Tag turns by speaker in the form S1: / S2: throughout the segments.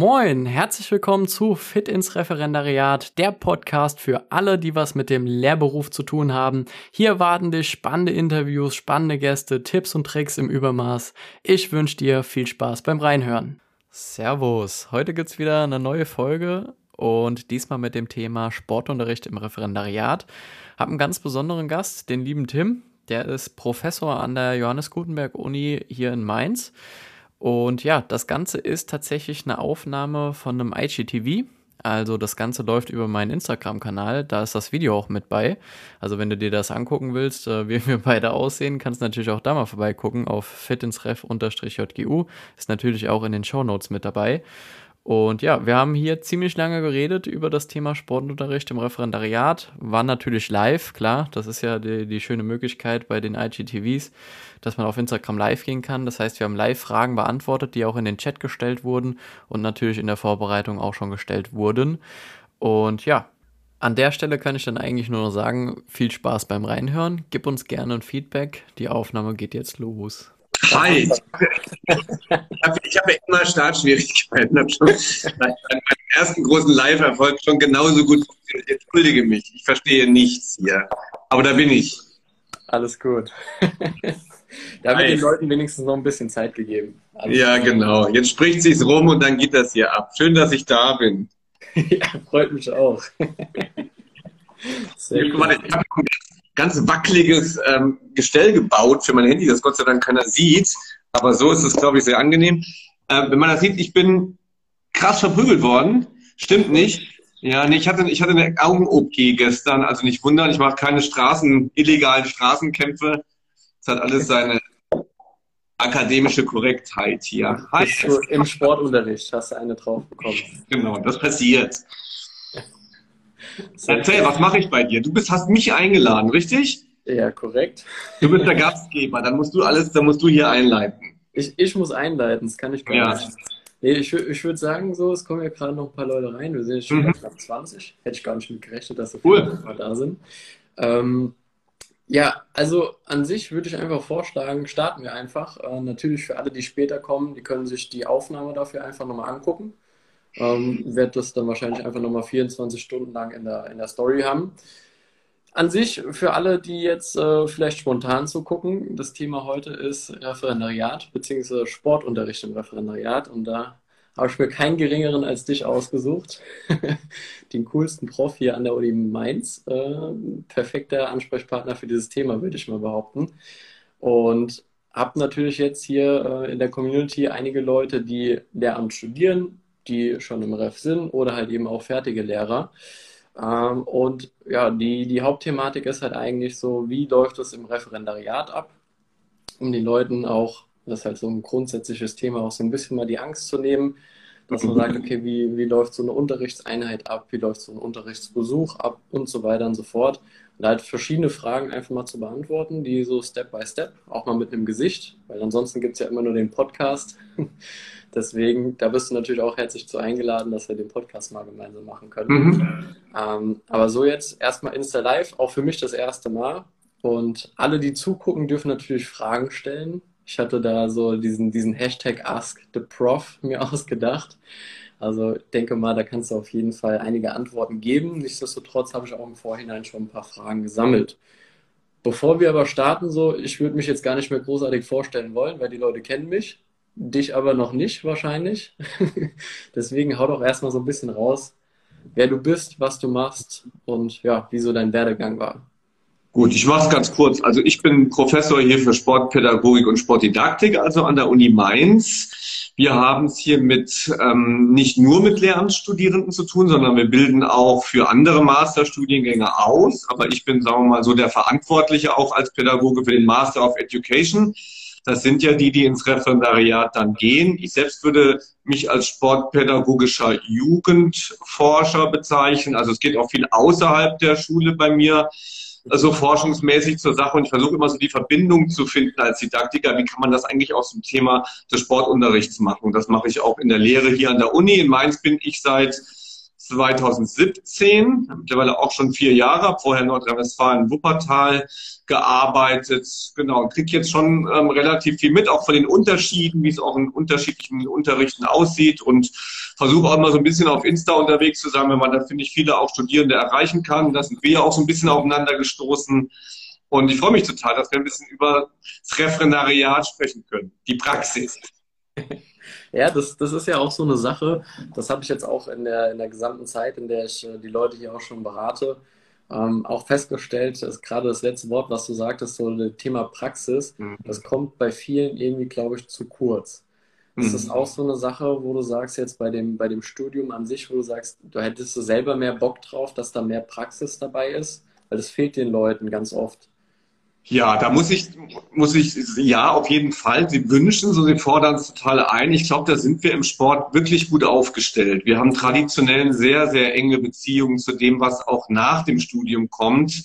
S1: Moin, herzlich willkommen zu Fit ins Referendariat, der Podcast für alle, die was mit dem Lehrberuf zu tun haben. Hier warten dich spannende Interviews, spannende Gäste, Tipps und Tricks im Übermaß. Ich wünsche dir viel Spaß beim Reinhören. Servus, heute gibt's wieder eine neue Folge und diesmal mit dem Thema Sportunterricht im Referendariat. Hab einen ganz besonderen Gast, den lieben Tim. Der ist Professor an der Johannes Gutenberg Uni hier in Mainz. Und ja, das Ganze ist tatsächlich eine Aufnahme von einem IGTV. Also das Ganze läuft über meinen Instagram-Kanal, da ist das Video auch mit bei. Also wenn du dir das angucken willst, äh, wie wir beide aussehen, kannst du natürlich auch da mal vorbeigucken auf fitinsref-jgu. Ist natürlich auch in den Show Notes mit dabei. Und ja, wir haben hier ziemlich lange geredet über das Thema Sportunterricht im Referendariat. War natürlich live, klar. Das ist ja die, die schöne Möglichkeit bei den IGTVs, dass man auf Instagram live gehen kann. Das heißt, wir haben live Fragen beantwortet, die auch in den Chat gestellt wurden und natürlich in der Vorbereitung auch schon gestellt wurden. Und ja, an der Stelle kann ich dann eigentlich nur noch sagen, viel Spaß beim Reinhören. Gib uns gerne ein Feedback. Die Aufnahme geht jetzt los.
S2: Hi. Ich habe hab immer Startschwierigkeiten. Ich habe schon meinen ersten großen Live-Erfolg schon genauso gut funktioniert. Entschuldige mich. Ich verstehe nichts hier. Aber da bin ich.
S1: Alles gut. da wird den Leuten wenigstens noch ein bisschen Zeit gegeben.
S2: Alles ja, gut. genau. Jetzt spricht sich's rum und dann geht das hier ab. Schön, dass ich da bin.
S1: ja, freut mich auch.
S2: Sehr ich habe ganz wackeliges ähm, Gestell gebaut für mein Handy, das Gott sei Dank keiner sieht. Aber so ist es, glaube ich, sehr angenehm. Äh, wenn man das sieht, ich bin krass verprügelt worden. Stimmt nicht. Ja, nee, ich hatte, ich hatte eine Augen-OP gestern, also nicht wundern, ich mache keine Straßen, illegalen Straßenkämpfe. Es hat alles seine akademische Korrektheit hier.
S1: Hi. Im Sportunterricht hast du eine drauf bekommen.
S2: Genau, das passiert. Erzähl, was mache ich bei dir? Du bist, hast mich eingeladen, richtig?
S1: Ja, korrekt.
S2: Du bist der Gastgeber, dann musst du alles, dann musst du hier einleiten.
S1: Ich, ich muss einleiten, das kann ich gar ja. nicht. Nee, ich, ich würde sagen, so, es kommen ja gerade noch ein paar Leute rein. Wir sind jetzt schon mhm. knapp 20. Hätte ich gar nicht mit gerechnet, dass so viele cool. da sind. Ähm, ja, also an sich würde ich einfach vorschlagen, starten wir einfach. Äh, natürlich für alle, die später kommen, die können sich die Aufnahme dafür einfach nochmal angucken ähm, werde das dann wahrscheinlich einfach nochmal 24 Stunden lang in der, in der Story haben. An sich, für alle, die jetzt äh, vielleicht spontan zugucken, das Thema heute ist Referendariat bzw. Sportunterricht im Referendariat und da habe ich mir keinen geringeren als dich ausgesucht. Den coolsten Prof hier an der Uni Mainz. Äh, perfekter Ansprechpartner für dieses Thema, würde ich mal behaupten. Und habe natürlich jetzt hier äh, in der Community einige Leute, die Lehramt studieren, die schon im Ref sind oder halt eben auch fertige Lehrer. Ähm, und ja, die, die Hauptthematik ist halt eigentlich so, wie läuft es im Referendariat ab, um den Leuten auch, das ist halt so ein grundsätzliches Thema, auch so ein bisschen mal die Angst zu nehmen, dass man sagt, okay, wie, wie läuft so eine Unterrichtseinheit ab, wie läuft so ein Unterrichtsbesuch ab und so weiter und so fort. Und halt verschiedene Fragen einfach mal zu beantworten, die so Step by Step, auch mal mit einem Gesicht, weil ansonsten gibt es ja immer nur den Podcast. Deswegen, da bist du natürlich auch herzlich zu eingeladen, dass wir den Podcast mal gemeinsam machen können. Mhm. Ähm, aber so jetzt erstmal Insta Live, auch für mich das erste Mal. Und alle, die zugucken, dürfen natürlich Fragen stellen. Ich hatte da so diesen, diesen Hashtag Ask the Prof mir ausgedacht. Also denke mal, da kannst du auf jeden Fall einige Antworten geben. Nichtsdestotrotz habe ich auch im Vorhinein schon ein paar Fragen gesammelt. Bevor wir aber starten, so, ich würde mich jetzt gar nicht mehr großartig vorstellen wollen, weil die Leute kennen mich dich aber noch nicht wahrscheinlich. Deswegen hau doch erstmal so ein bisschen raus, wer du bist, was du machst und ja, wieso dein Werdegang war.
S2: Gut, ich mache es ganz kurz. Also ich bin Professor hier für Sportpädagogik und Sportdidaktik, also an der Uni Mainz. Wir haben es hier mit ähm, nicht nur mit Lehramtsstudierenden zu tun, sondern wir bilden auch für andere Masterstudiengänge aus. Aber ich bin, sagen wir mal, so der Verantwortliche auch als Pädagoge für den Master of Education. Das sind ja die, die ins Referendariat dann gehen. Ich selbst würde mich als sportpädagogischer Jugendforscher bezeichnen. Also es geht auch viel außerhalb der Schule bei mir also forschungsmäßig zur Sache und ich versuche immer so die Verbindung zu finden als Didaktiker. Wie kann man das eigentlich aus dem Thema des Sportunterrichts machen? Das mache ich auch in der Lehre hier an der Uni. In Mainz bin ich seit 2017, mittlerweile auch schon vier Jahre, vorher Nordrhein-Westfalen, Wuppertal gearbeitet, genau, kriege jetzt schon ähm, relativ viel mit, auch von den Unterschieden, wie es auch in unterschiedlichen Unterrichten aussieht und versuche auch immer so ein bisschen auf Insta unterwegs zu sein, wenn man da, finde ich, viele auch Studierende erreichen kann. Da sind wir ja auch so ein bisschen aufeinander gestoßen. Und ich freue mich total, dass wir ein bisschen über das Referendariat sprechen können, die Praxis.
S1: Ja, das, das ist ja auch so eine Sache. Das habe ich jetzt auch in der, in der gesamten Zeit, in der ich äh, die Leute hier auch schon berate, ähm, auch festgestellt, dass gerade das letzte Wort, was du sagtest, so das Thema Praxis, mhm. das kommt bei vielen irgendwie, glaube ich, zu kurz. Das mhm. ist auch so eine Sache, wo du sagst, jetzt bei dem, bei dem Studium an sich, wo du sagst, du hättest du selber mehr Bock drauf, dass da mehr Praxis dabei ist, weil das fehlt den Leuten ganz oft.
S2: Ja, da muss ich, muss ich, ja, auf jeden Fall. Sie wünschen so, sie fordern es total ein. Ich glaube, da sind wir im Sport wirklich gut aufgestellt. Wir haben traditionell sehr, sehr enge Beziehungen zu dem, was auch nach dem Studium kommt.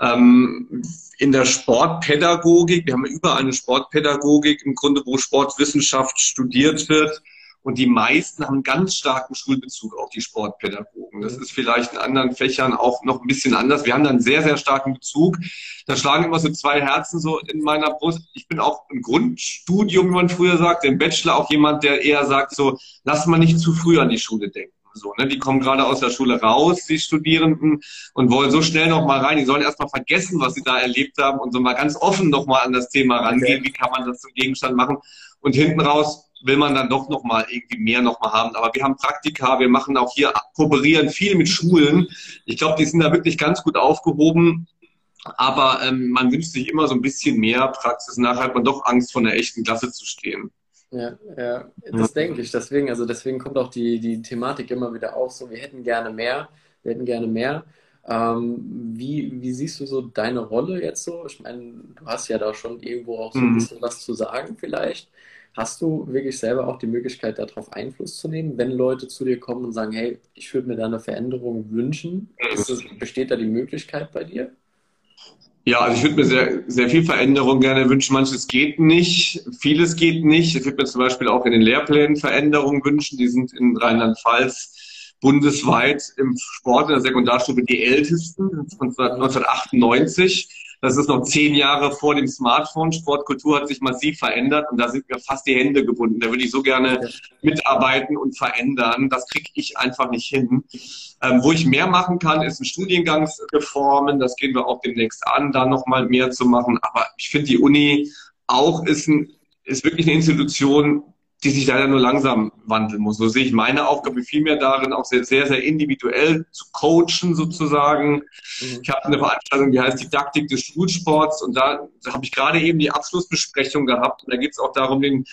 S2: Ähm, in der Sportpädagogik, wir haben überall eine Sportpädagogik im Grunde, wo Sportwissenschaft studiert wird. Und die meisten haben ganz starken Schulbezug auf die Sportpädagogen. Das ist vielleicht in anderen Fächern auch noch ein bisschen anders. Wir haben da einen sehr, sehr starken Bezug. Da schlagen immer so zwei Herzen so in meiner Brust. Ich bin auch im Grundstudium, wie man früher sagt, im Bachelor auch jemand, der eher sagt so, lass mal nicht zu früh an die Schule denken. So, ne? Die kommen gerade aus der Schule raus, die Studierenden, und wollen so schnell noch mal rein. Die sollen erst mal vergessen, was sie da erlebt haben und so mal ganz offen noch mal an das Thema rangehen. Okay. Wie kann man das zum Gegenstand machen? Und hinten raus will man dann doch noch mal irgendwie mehr noch mal haben. Aber wir haben Praktika, wir machen auch hier, kooperieren viel mit Schulen. Ich glaube, die sind da wirklich ganz gut aufgehoben. Aber ähm, man wünscht sich immer so ein bisschen mehr Praxis. Nachher hat man doch Angst, von der echten Klasse zu stehen.
S1: Ja, ja, das denke ich. Deswegen, also deswegen kommt auch die, die Thematik immer wieder auf. So, wir hätten gerne mehr, wir hätten gerne mehr. Ähm, wie, wie siehst du so deine Rolle jetzt so? Ich meine, du hast ja da schon irgendwo auch so ein mhm. bisschen was zu sagen vielleicht. Hast du wirklich selber auch die Möglichkeit, darauf Einfluss zu nehmen, wenn Leute zu dir kommen und sagen, hey, ich würde mir da eine Veränderung wünschen? Das, besteht da die Möglichkeit bei dir?
S2: Ja, also ich würde mir sehr, sehr viel Veränderung gerne wünschen. Manches geht nicht, vieles geht nicht. Ich würde mir zum Beispiel auch in den Lehrplänen Veränderungen wünschen. Die sind in Rheinland-Pfalz bundesweit im Sport in der Sekundarstufe die ältesten, von 1998. Das ist noch zehn Jahre vor dem Smartphone. Sportkultur hat sich massiv verändert und da sind mir fast die Hände gebunden. Da würde ich so gerne mitarbeiten und verändern. Das kriege ich einfach nicht hin. Ähm, wo ich mehr machen kann, ist ein Studiengangsreformen. Das gehen wir auch demnächst an, da nochmal mehr zu machen. Aber ich finde, die Uni auch ist, ein, ist wirklich eine Institution, die sich leider nur langsam wandeln muss. So sehe ich meine Aufgabe vielmehr darin, auch sehr, sehr, sehr individuell zu coachen sozusagen. Mhm. Ich habe eine Veranstaltung, die heißt Didaktik des Schulsports und da, da habe ich gerade eben die Abschlussbesprechung gehabt und da geht es auch darum, den,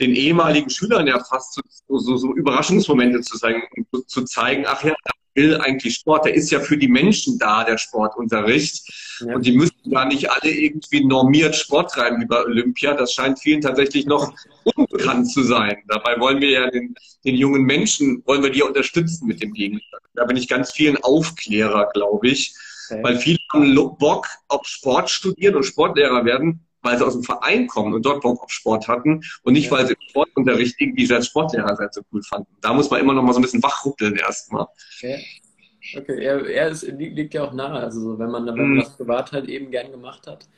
S2: den ehemaligen Schülern ja fast so, so, so Überraschungsmomente zu zeigen, zu zeigen, ach ja, will eigentlich Sport. Der ist ja für die Menschen da, der Sportunterricht. Ja. Und die müssen gar nicht alle irgendwie normiert Sport treiben wie bei Olympia. Das scheint vielen tatsächlich noch unbekannt zu sein. Dabei wollen wir ja den, den jungen Menschen, wollen wir die unterstützen mit dem Gegenstand. Da bin ich ganz vielen Aufklärer, glaube ich. Okay. Weil viele haben Bock auf Sport studieren und Sportlehrer werden, weil sie aus dem Verein kommen und dort Bock auf Sport hatten und nicht, ja. weil sie im Sportunterricht irgendwie als Sportlehrer sein so cool fanden. Da muss man immer noch mal so ein bisschen wachruckeln erstmal.
S1: Okay. Okay, er, er ist, liegt ja auch nahe. Also wenn man, wenn man mhm. das privat halt eben gern gemacht hat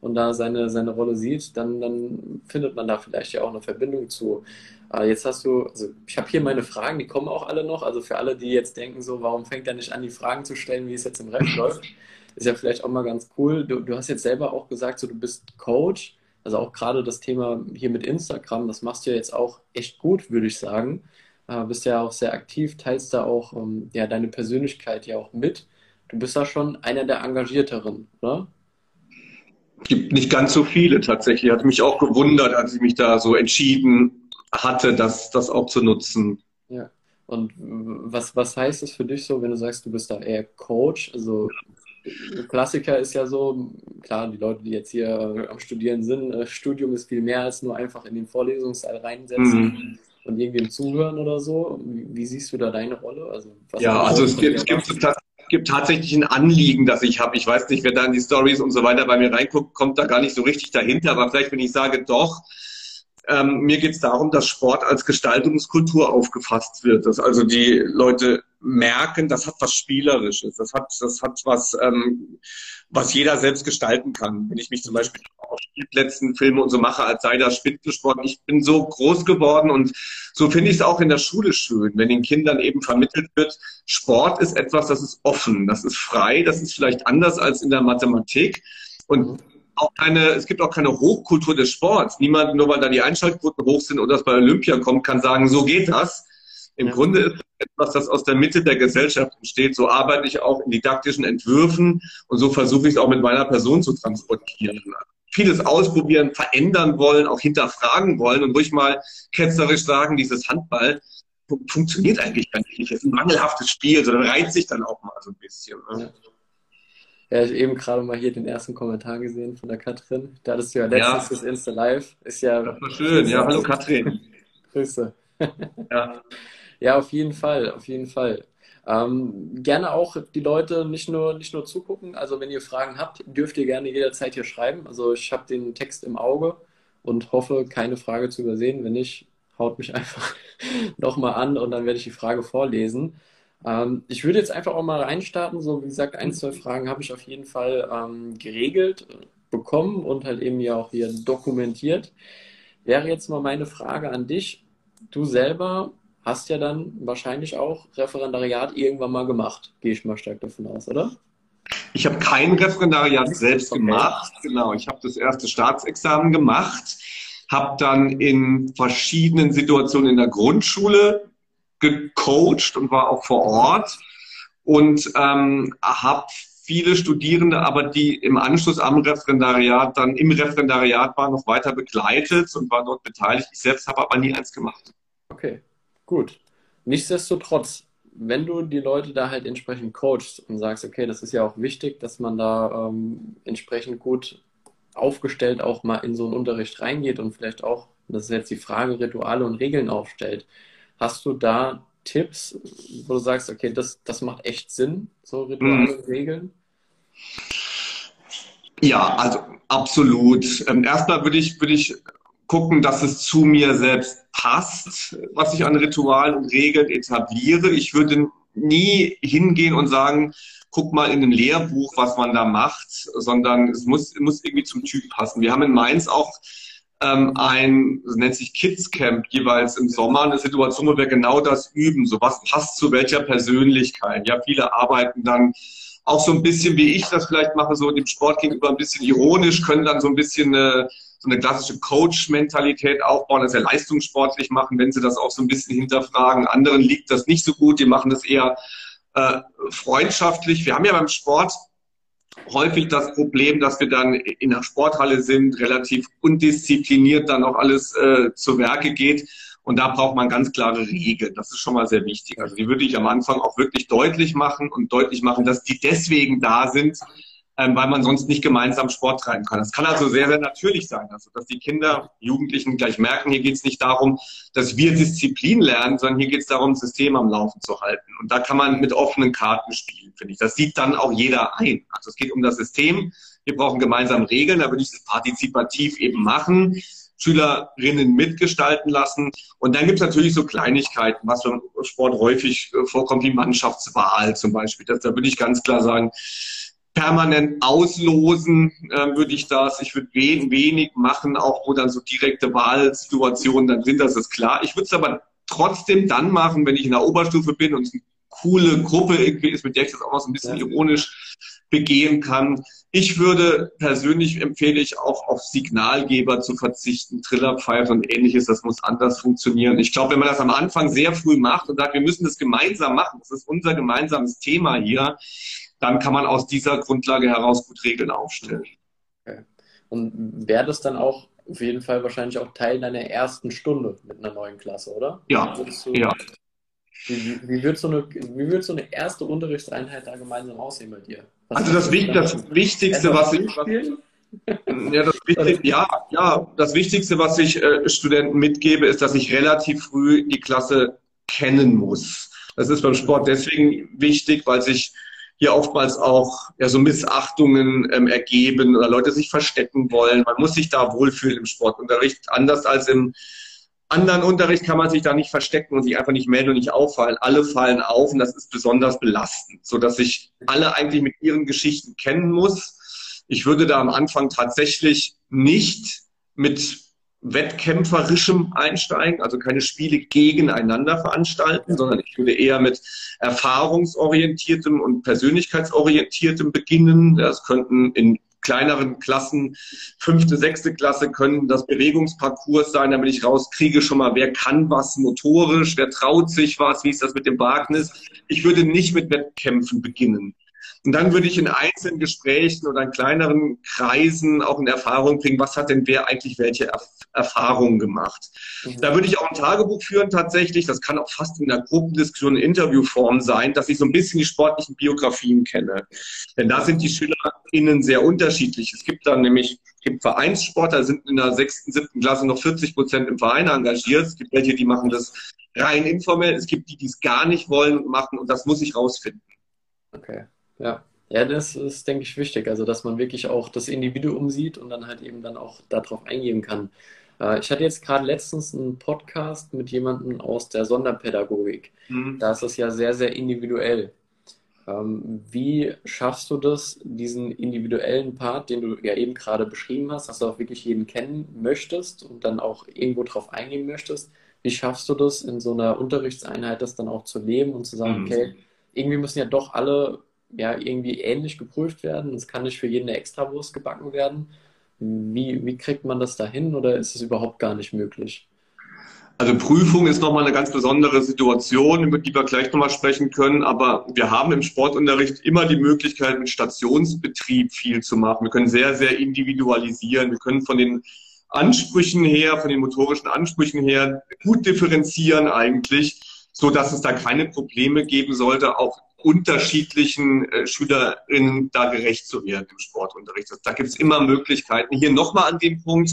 S1: und da seine, seine Rolle sieht, dann, dann findet man da vielleicht ja auch eine Verbindung zu. Aber jetzt hast du, also ich habe hier meine Fragen, die kommen auch alle noch. Also für alle, die jetzt denken, so, warum fängt er nicht an, die Fragen zu stellen, wie es jetzt im Ref läuft, ist ja vielleicht auch mal ganz cool. Du, du hast jetzt selber auch gesagt, so du bist Coach. Also auch gerade das Thema hier mit Instagram, das machst du ja jetzt auch echt gut, würde ich sagen. Äh, bist ja auch sehr aktiv, teilst da auch ähm, ja, deine Persönlichkeit ja auch mit. Du bist da schon einer der Engagierteren, oder?
S2: Gibt nicht ganz so viele tatsächlich. Hat mich auch gewundert, als ich mich da so entschieden hatte, das, das auch zu nutzen.
S1: Ja. Und was, was heißt es für dich so, wenn du sagst, du bist da eher Coach? Also Klassiker ist ja so, klar, die Leute, die jetzt hier am Studieren sind, äh, Studium ist viel mehr als nur einfach in den Vorlesungssaal reinsetzen. Mhm und irgendwem zuhören oder so? Wie, wie siehst du da deine Rolle?
S2: Also, ja, also es gibt, es gibt, gibt tatsächlich ein Anliegen, das ich habe. Ich weiß nicht, wer da in die Stories und so weiter bei mir reinguckt, kommt da gar nicht so richtig dahinter. Aber vielleicht, wenn ich sage, doch, ähm, mir geht es darum, dass Sport als Gestaltungskultur aufgefasst wird, dass also die Leute merken, das hat was Spielerisches, das hat, das hat was, ähm, was jeder selbst gestalten kann. Wenn ich mich zum Beispiel auf Spielplätzen filme und so mache, als sei das Spitzensport. Ich bin so groß geworden und so finde ich es auch in der Schule schön, wenn den Kindern eben vermittelt wird, Sport ist etwas, das ist offen, das ist frei, das ist vielleicht anders als in der Mathematik. Und auch keine, es gibt auch keine Hochkultur des Sports. Niemand, nur weil da die Einschaltquoten hoch sind oder das bei Olympia kommt, kann sagen, so geht das. Im ja. Grunde ist es etwas, das aus der Mitte der Gesellschaft entsteht. So arbeite ich auch in didaktischen Entwürfen und so versuche ich es auch mit meiner Person zu transportieren. Vieles ausprobieren, verändern wollen, auch hinterfragen wollen und ruhig mal ketzerisch sagen, dieses Handball funktioniert eigentlich gar nicht. Es ist ein mangelhaftes Spiel, sondern reizt sich dann auch mal so ein bisschen. Ne?
S1: Ja. Ja, ich habe eben gerade mal hier den ersten Kommentar gesehen von der Katrin. Da hattest du ja letztens ja. das Insta Live. Ist ja.
S2: Das war schön. Ja, hallo Katrin.
S1: Grüße. Ja. ja, auf jeden Fall, auf jeden Fall. Ähm, gerne auch die Leute nicht nur, nicht nur zugucken. Also wenn ihr Fragen habt, dürft ihr gerne jederzeit hier schreiben. Also ich habe den Text im Auge und hoffe, keine Frage zu übersehen. Wenn nicht, haut mich einfach nochmal an und dann werde ich die Frage vorlesen. Ähm, ich würde jetzt einfach auch mal reinstarten. So, wie gesagt, ein, zwei Fragen habe ich auf jeden Fall ähm, geregelt bekommen und halt eben ja auch hier dokumentiert. Wäre jetzt mal meine Frage an dich. Du selber hast ja dann wahrscheinlich auch Referendariat irgendwann mal gemacht. Gehe ich mal stark davon aus, oder?
S2: Ich habe kein Referendariat selbst okay. gemacht. Genau, ich habe das erste Staatsexamen gemacht, habe dann in verschiedenen Situationen in der Grundschule gecoacht und war auch vor Ort und ähm, habe viele Studierende, aber die im Anschluss am Referendariat dann im Referendariat waren, noch weiter begleitet und war dort beteiligt. Ich selbst habe aber nie eins gemacht.
S1: Okay, gut. Nichtsdestotrotz, wenn du die Leute da halt entsprechend coachst und sagst, okay, das ist ja auch wichtig, dass man da ähm, entsprechend gut aufgestellt auch mal in so einen Unterricht reingeht und vielleicht auch, das ist jetzt die Frage, Rituale und Regeln aufstellt. Hast du da Tipps, wo du sagst, okay, das, das macht echt Sinn, so Rituale und Regeln?
S2: Ja, also absolut. Ähm, erstmal würde ich, würde ich gucken, dass es zu mir selbst passt, was ich an Ritualen und Regeln etabliere. Ich würde nie hingehen und sagen, guck mal in einem Lehrbuch, was man da macht, sondern es muss, muss irgendwie zum Typ passen. Wir haben in Mainz auch ähm, ein, das nennt sich Kids Camp, jeweils im Sommer, eine Situation, wo wir genau das üben. So was passt zu welcher Persönlichkeit. Ja, viele arbeiten dann auch so ein bisschen, wie ich das vielleicht mache, so dem Sport gegenüber ein bisschen ironisch, können dann so ein bisschen eine, so eine klassische Coach-Mentalität aufbauen, das ja leistungssportlich machen, wenn sie das auch so ein bisschen hinterfragen. Anderen liegt das nicht so gut, die machen das eher äh, freundschaftlich. Wir haben ja beim Sport häufig das Problem, dass wir dann in der Sporthalle sind, relativ undiszipliniert dann auch alles äh, zu Werke geht. Und da braucht man ganz klare Regeln. Das ist schon mal sehr wichtig. Also die würde ich am Anfang auch wirklich deutlich machen und deutlich machen, dass die deswegen da sind, ähm, weil man sonst nicht gemeinsam Sport treiben kann. Das kann also sehr, sehr natürlich sein, also dass die Kinder, Jugendlichen gleich merken, hier geht es nicht darum, dass wir Disziplin lernen, sondern hier geht es darum, das System am Laufen zu halten. Und da kann man mit offenen Karten spielen, finde ich. Das sieht dann auch jeder ein. Also es geht um das System. Wir brauchen gemeinsam Regeln, da würde ich das partizipativ eben machen. Schülerinnen mitgestalten lassen. Und dann gibt es natürlich so Kleinigkeiten, was beim Sport häufig äh, vorkommt, wie Mannschaftswahl zum Beispiel. Das, da würde ich ganz klar sagen, permanent auslosen äh, würde ich das. Ich würde wen, wenig machen, auch wo dann so direkte Wahlsituationen dann sind, das ist klar. Ich würde es aber trotzdem dann machen, wenn ich in der Oberstufe bin und es eine coole Gruppe irgendwie ist, mit der ich das auch noch so ein bisschen ja. ironisch begehen kann. Ich würde persönlich empfehle ich auch auf Signalgeber zu verzichten, Trillerpfeife und ähnliches, das muss anders funktionieren. Ich glaube, wenn man das am Anfang sehr früh macht und sagt, wir müssen das gemeinsam machen, das ist unser gemeinsames Thema hier, dann kann man aus dieser Grundlage heraus gut Regeln aufstellen.
S1: Okay. Und wäre das dann auch auf jeden Fall wahrscheinlich auch Teil deiner ersten Stunde mit einer neuen Klasse, oder?
S2: Ja. Du, ja.
S1: Wie, wie, wird so eine, wie wird so eine erste Unterrichtseinheit da gemeinsam aussehen bei dir?
S2: Was also das, das Wichtigste, was ich. ja, das Wichtig, ja, ja, das Wichtigste, was ich äh, Studenten mitgebe, ist, dass ich relativ früh die Klasse kennen muss. Das ist beim Sport deswegen wichtig, weil sich hier oftmals auch ja, so Missachtungen ähm, ergeben oder Leute sich verstecken wollen. Man muss sich da wohlfühlen im Sportunterricht, anders als im anderen Unterricht kann man sich da nicht verstecken und sich einfach nicht melden und nicht auffallen. Alle fallen auf und das ist besonders belastend, so dass ich alle eigentlich mit ihren Geschichten kennen muss. Ich würde da am Anfang tatsächlich nicht mit wettkämpferischem einsteigen, also keine Spiele gegeneinander veranstalten, sondern ich würde eher mit erfahrungsorientiertem und persönlichkeitsorientiertem beginnen. Das könnten in kleineren Klassen, fünfte, sechste Klasse können das Bewegungsparcours sein, damit ich rauskriege schon mal, wer kann was motorisch, wer traut sich was, wie ist das mit dem Wagnis. Ich würde nicht mit Wettkämpfen beginnen. Und dann würde ich in einzelnen Gesprächen oder in kleineren Kreisen auch in Erfahrung bringen, was hat denn wer eigentlich welche Erf Erfahrungen gemacht. Mhm. Da würde ich auch ein Tagebuch führen tatsächlich. Das kann auch fast in der Gruppendiskussion in Interviewform sein, dass ich so ein bisschen die sportlichen Biografien kenne. Denn da sind die SchülerInnen sehr unterschiedlich. Es gibt dann nämlich gibt Vereinssport, da sind in der sechsten, siebten Klasse noch 40 Prozent im Verein engagiert. Es gibt welche, die machen das rein informell. Es gibt die, die es gar nicht wollen und machen. Und das muss ich rausfinden.
S1: Okay. Ja. Ja, das ist, denke ich, wichtig. Also, dass man wirklich auch das Individuum sieht und dann halt eben dann auch darauf eingehen kann. Äh, ich hatte jetzt gerade letztens einen Podcast mit jemandem aus der Sonderpädagogik. Mhm. Da ist es ja sehr, sehr individuell. Ähm, wie schaffst du das, diesen individuellen Part, den du ja eben gerade beschrieben hast, dass du auch wirklich jeden kennen möchtest und dann auch irgendwo drauf eingehen möchtest? Wie schaffst du das in so einer Unterrichtseinheit, das dann auch zu leben und zu sagen, mhm. okay, irgendwie müssen ja doch alle ja irgendwie ähnlich geprüft werden. Es kann nicht für jeden eine Extrawurst gebacken werden. Wie, wie kriegt man das dahin oder ist es überhaupt gar nicht möglich?
S2: Also Prüfung ist nochmal eine ganz besondere Situation, über die wir gleich nochmal sprechen können. Aber wir haben im Sportunterricht immer die Möglichkeit, mit Stationsbetrieb viel zu machen. Wir können sehr, sehr individualisieren. Wir können von den Ansprüchen her, von den motorischen Ansprüchen her gut differenzieren eigentlich, so dass es da keine Probleme geben sollte, auch unterschiedlichen äh, Schülerinnen da gerecht zu werden im Sportunterricht. Da gibt es immer Möglichkeiten. Hier nochmal an dem Punkt,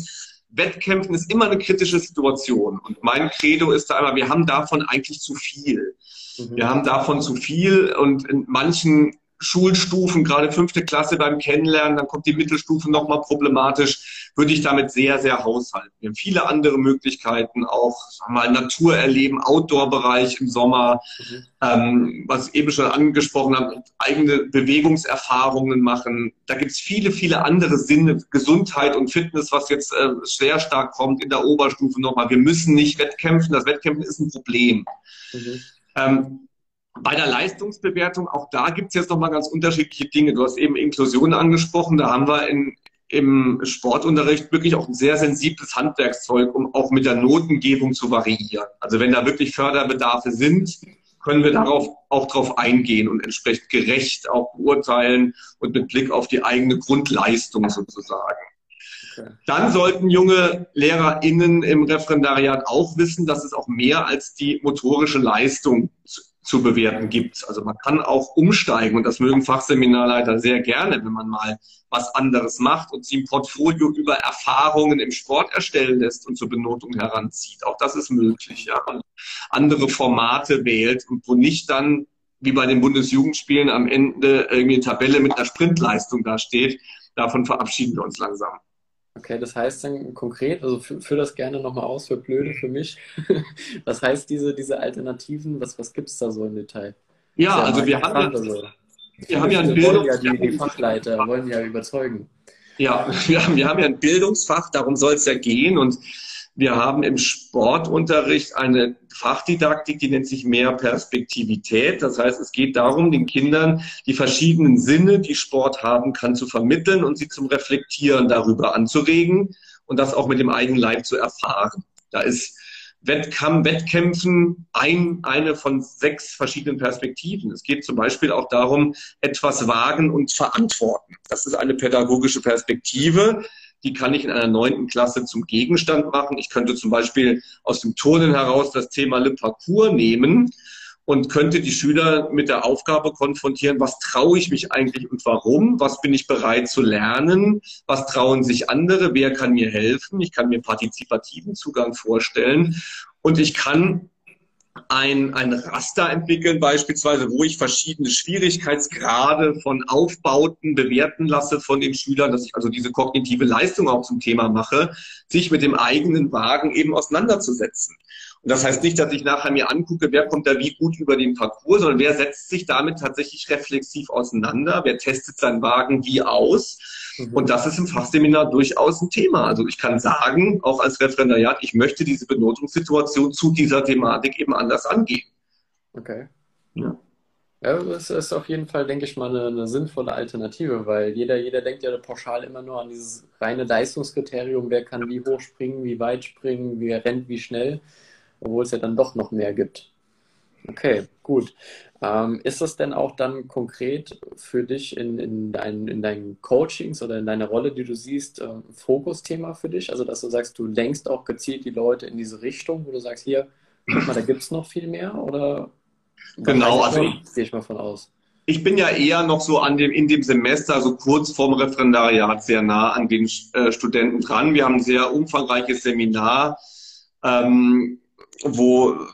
S2: Wettkämpfen ist immer eine kritische Situation. Und mein Credo ist da einmal, wir haben davon eigentlich zu viel. Mhm. Wir haben davon zu viel und in manchen Schulstufen, gerade fünfte Klasse beim Kennenlernen, dann kommt die Mittelstufe nochmal problematisch, würde ich damit sehr, sehr haushalten. Wir haben viele andere Möglichkeiten, auch mal Natur erleben, Outdoor-Bereich im Sommer, mhm. ähm, was ich eben schon angesprochen habe, eigene Bewegungserfahrungen machen. Da gibt es viele, viele andere Sinne, Gesundheit und Fitness, was jetzt äh, sehr stark kommt in der Oberstufe nochmal. Wir müssen nicht wettkämpfen, das Wettkämpfen ist ein Problem. Mhm. Ähm, bei der Leistungsbewertung, auch da gibt es jetzt nochmal ganz unterschiedliche Dinge. Du hast eben Inklusion angesprochen, da haben wir in, im Sportunterricht wirklich auch ein sehr sensibles Handwerkszeug, um auch mit der Notengebung zu variieren. Also wenn da wirklich Förderbedarfe sind, können wir darauf auch darauf eingehen und entsprechend gerecht auch beurteilen und mit Blick auf die eigene Grundleistung sozusagen. Okay. Dann sollten junge LehrerInnen im Referendariat auch wissen, dass es auch mehr als die motorische Leistung zu bewerten gibt. Also man kann auch umsteigen und das mögen Fachseminarleiter sehr gerne, wenn man mal was anderes macht und sie ein Portfolio über Erfahrungen im Sport erstellen lässt und zur Benotung heranzieht. Auch das ist möglich, ja. Und andere Formate wählt und wo nicht dann wie bei den Bundesjugendspielen am Ende irgendwie eine Tabelle mit einer Sprintleistung da steht. Davon verabschieden wir uns langsam.
S1: Okay, das heißt dann konkret, also führ, das gerne nochmal aus für Blöde, für mich. was heißt diese, diese Alternativen? Was, was gibt es da so im Detail?
S2: Ja, ja also wir haben, ja,
S1: also. wir haben ja ein Bildungs ja die, die Fachleiter wollen ja überzeugen.
S2: Ja, wir haben, wir haben ja ein Bildungsfach, darum soll es ja gehen. Und wir haben im Sportunterricht eine Fachdidaktik, die nennt sich mehr Perspektivität. Das heißt, es geht darum, den Kindern die verschiedenen Sinne, die Sport haben kann, zu vermitteln und sie zum Reflektieren darüber anzuregen und das auch mit dem eigenen Leib zu erfahren. Da ist Wettkampf, Wettkämpfen ein, eine von sechs verschiedenen Perspektiven. Es geht zum Beispiel auch darum, etwas wagen und verantworten. Das ist eine pädagogische Perspektive, die kann ich in einer neunten Klasse zum Gegenstand machen. Ich könnte zum Beispiel aus dem Turnen heraus das Thema Le Parcours nehmen und könnte die Schüler mit der Aufgabe konfrontieren, was traue ich mich eigentlich und warum, was bin ich bereit zu lernen, was trauen sich andere, wer kann mir helfen, ich kann mir partizipativen Zugang vorstellen. Und ich kann ein, ein Raster entwickeln, beispielsweise, wo ich verschiedene Schwierigkeitsgrade von Aufbauten bewerten lasse von den Schülern, dass ich also diese kognitive Leistung auch zum Thema mache, sich mit dem eigenen Wagen eben auseinanderzusetzen. Und das heißt nicht, dass ich nachher mir angucke, wer kommt da wie gut über den Parcours, sondern wer setzt sich damit tatsächlich reflexiv auseinander, wer testet seinen Wagen wie aus. Mhm. Und das ist im Fachseminar durchaus ein Thema. Also ich kann sagen, auch als Referendariat, ich möchte diese Benotungssituation zu dieser Thematik eben anders angehen.
S1: Okay. Ja. Ja, das ist auf jeden Fall, denke ich mal, eine, eine, sinnvolle Alternative, weil jeder, jeder denkt ja pauschal immer nur an dieses reine Leistungskriterium, wer kann wie hoch springen, wie weit springen, wer rennt wie schnell obwohl es ja dann doch noch mehr gibt. Okay, gut. Ähm, ist das denn auch dann konkret für dich in, in, dein, in deinen Coachings oder in deiner Rolle, die du siehst, ein ähm, Fokusthema für dich? Also, dass du sagst, du lenkst auch gezielt die Leute in diese Richtung, wo du sagst, hier, guck mal, da gibt es noch viel mehr? Oder
S2: genau, also
S1: gehe ich mal von aus.
S2: Ich bin ja eher noch so an dem, in dem Semester, also kurz vorm Referendariat, sehr nah an den äh, Studenten dran. Wir haben ein sehr umfangreiches Seminar. Ähm, wo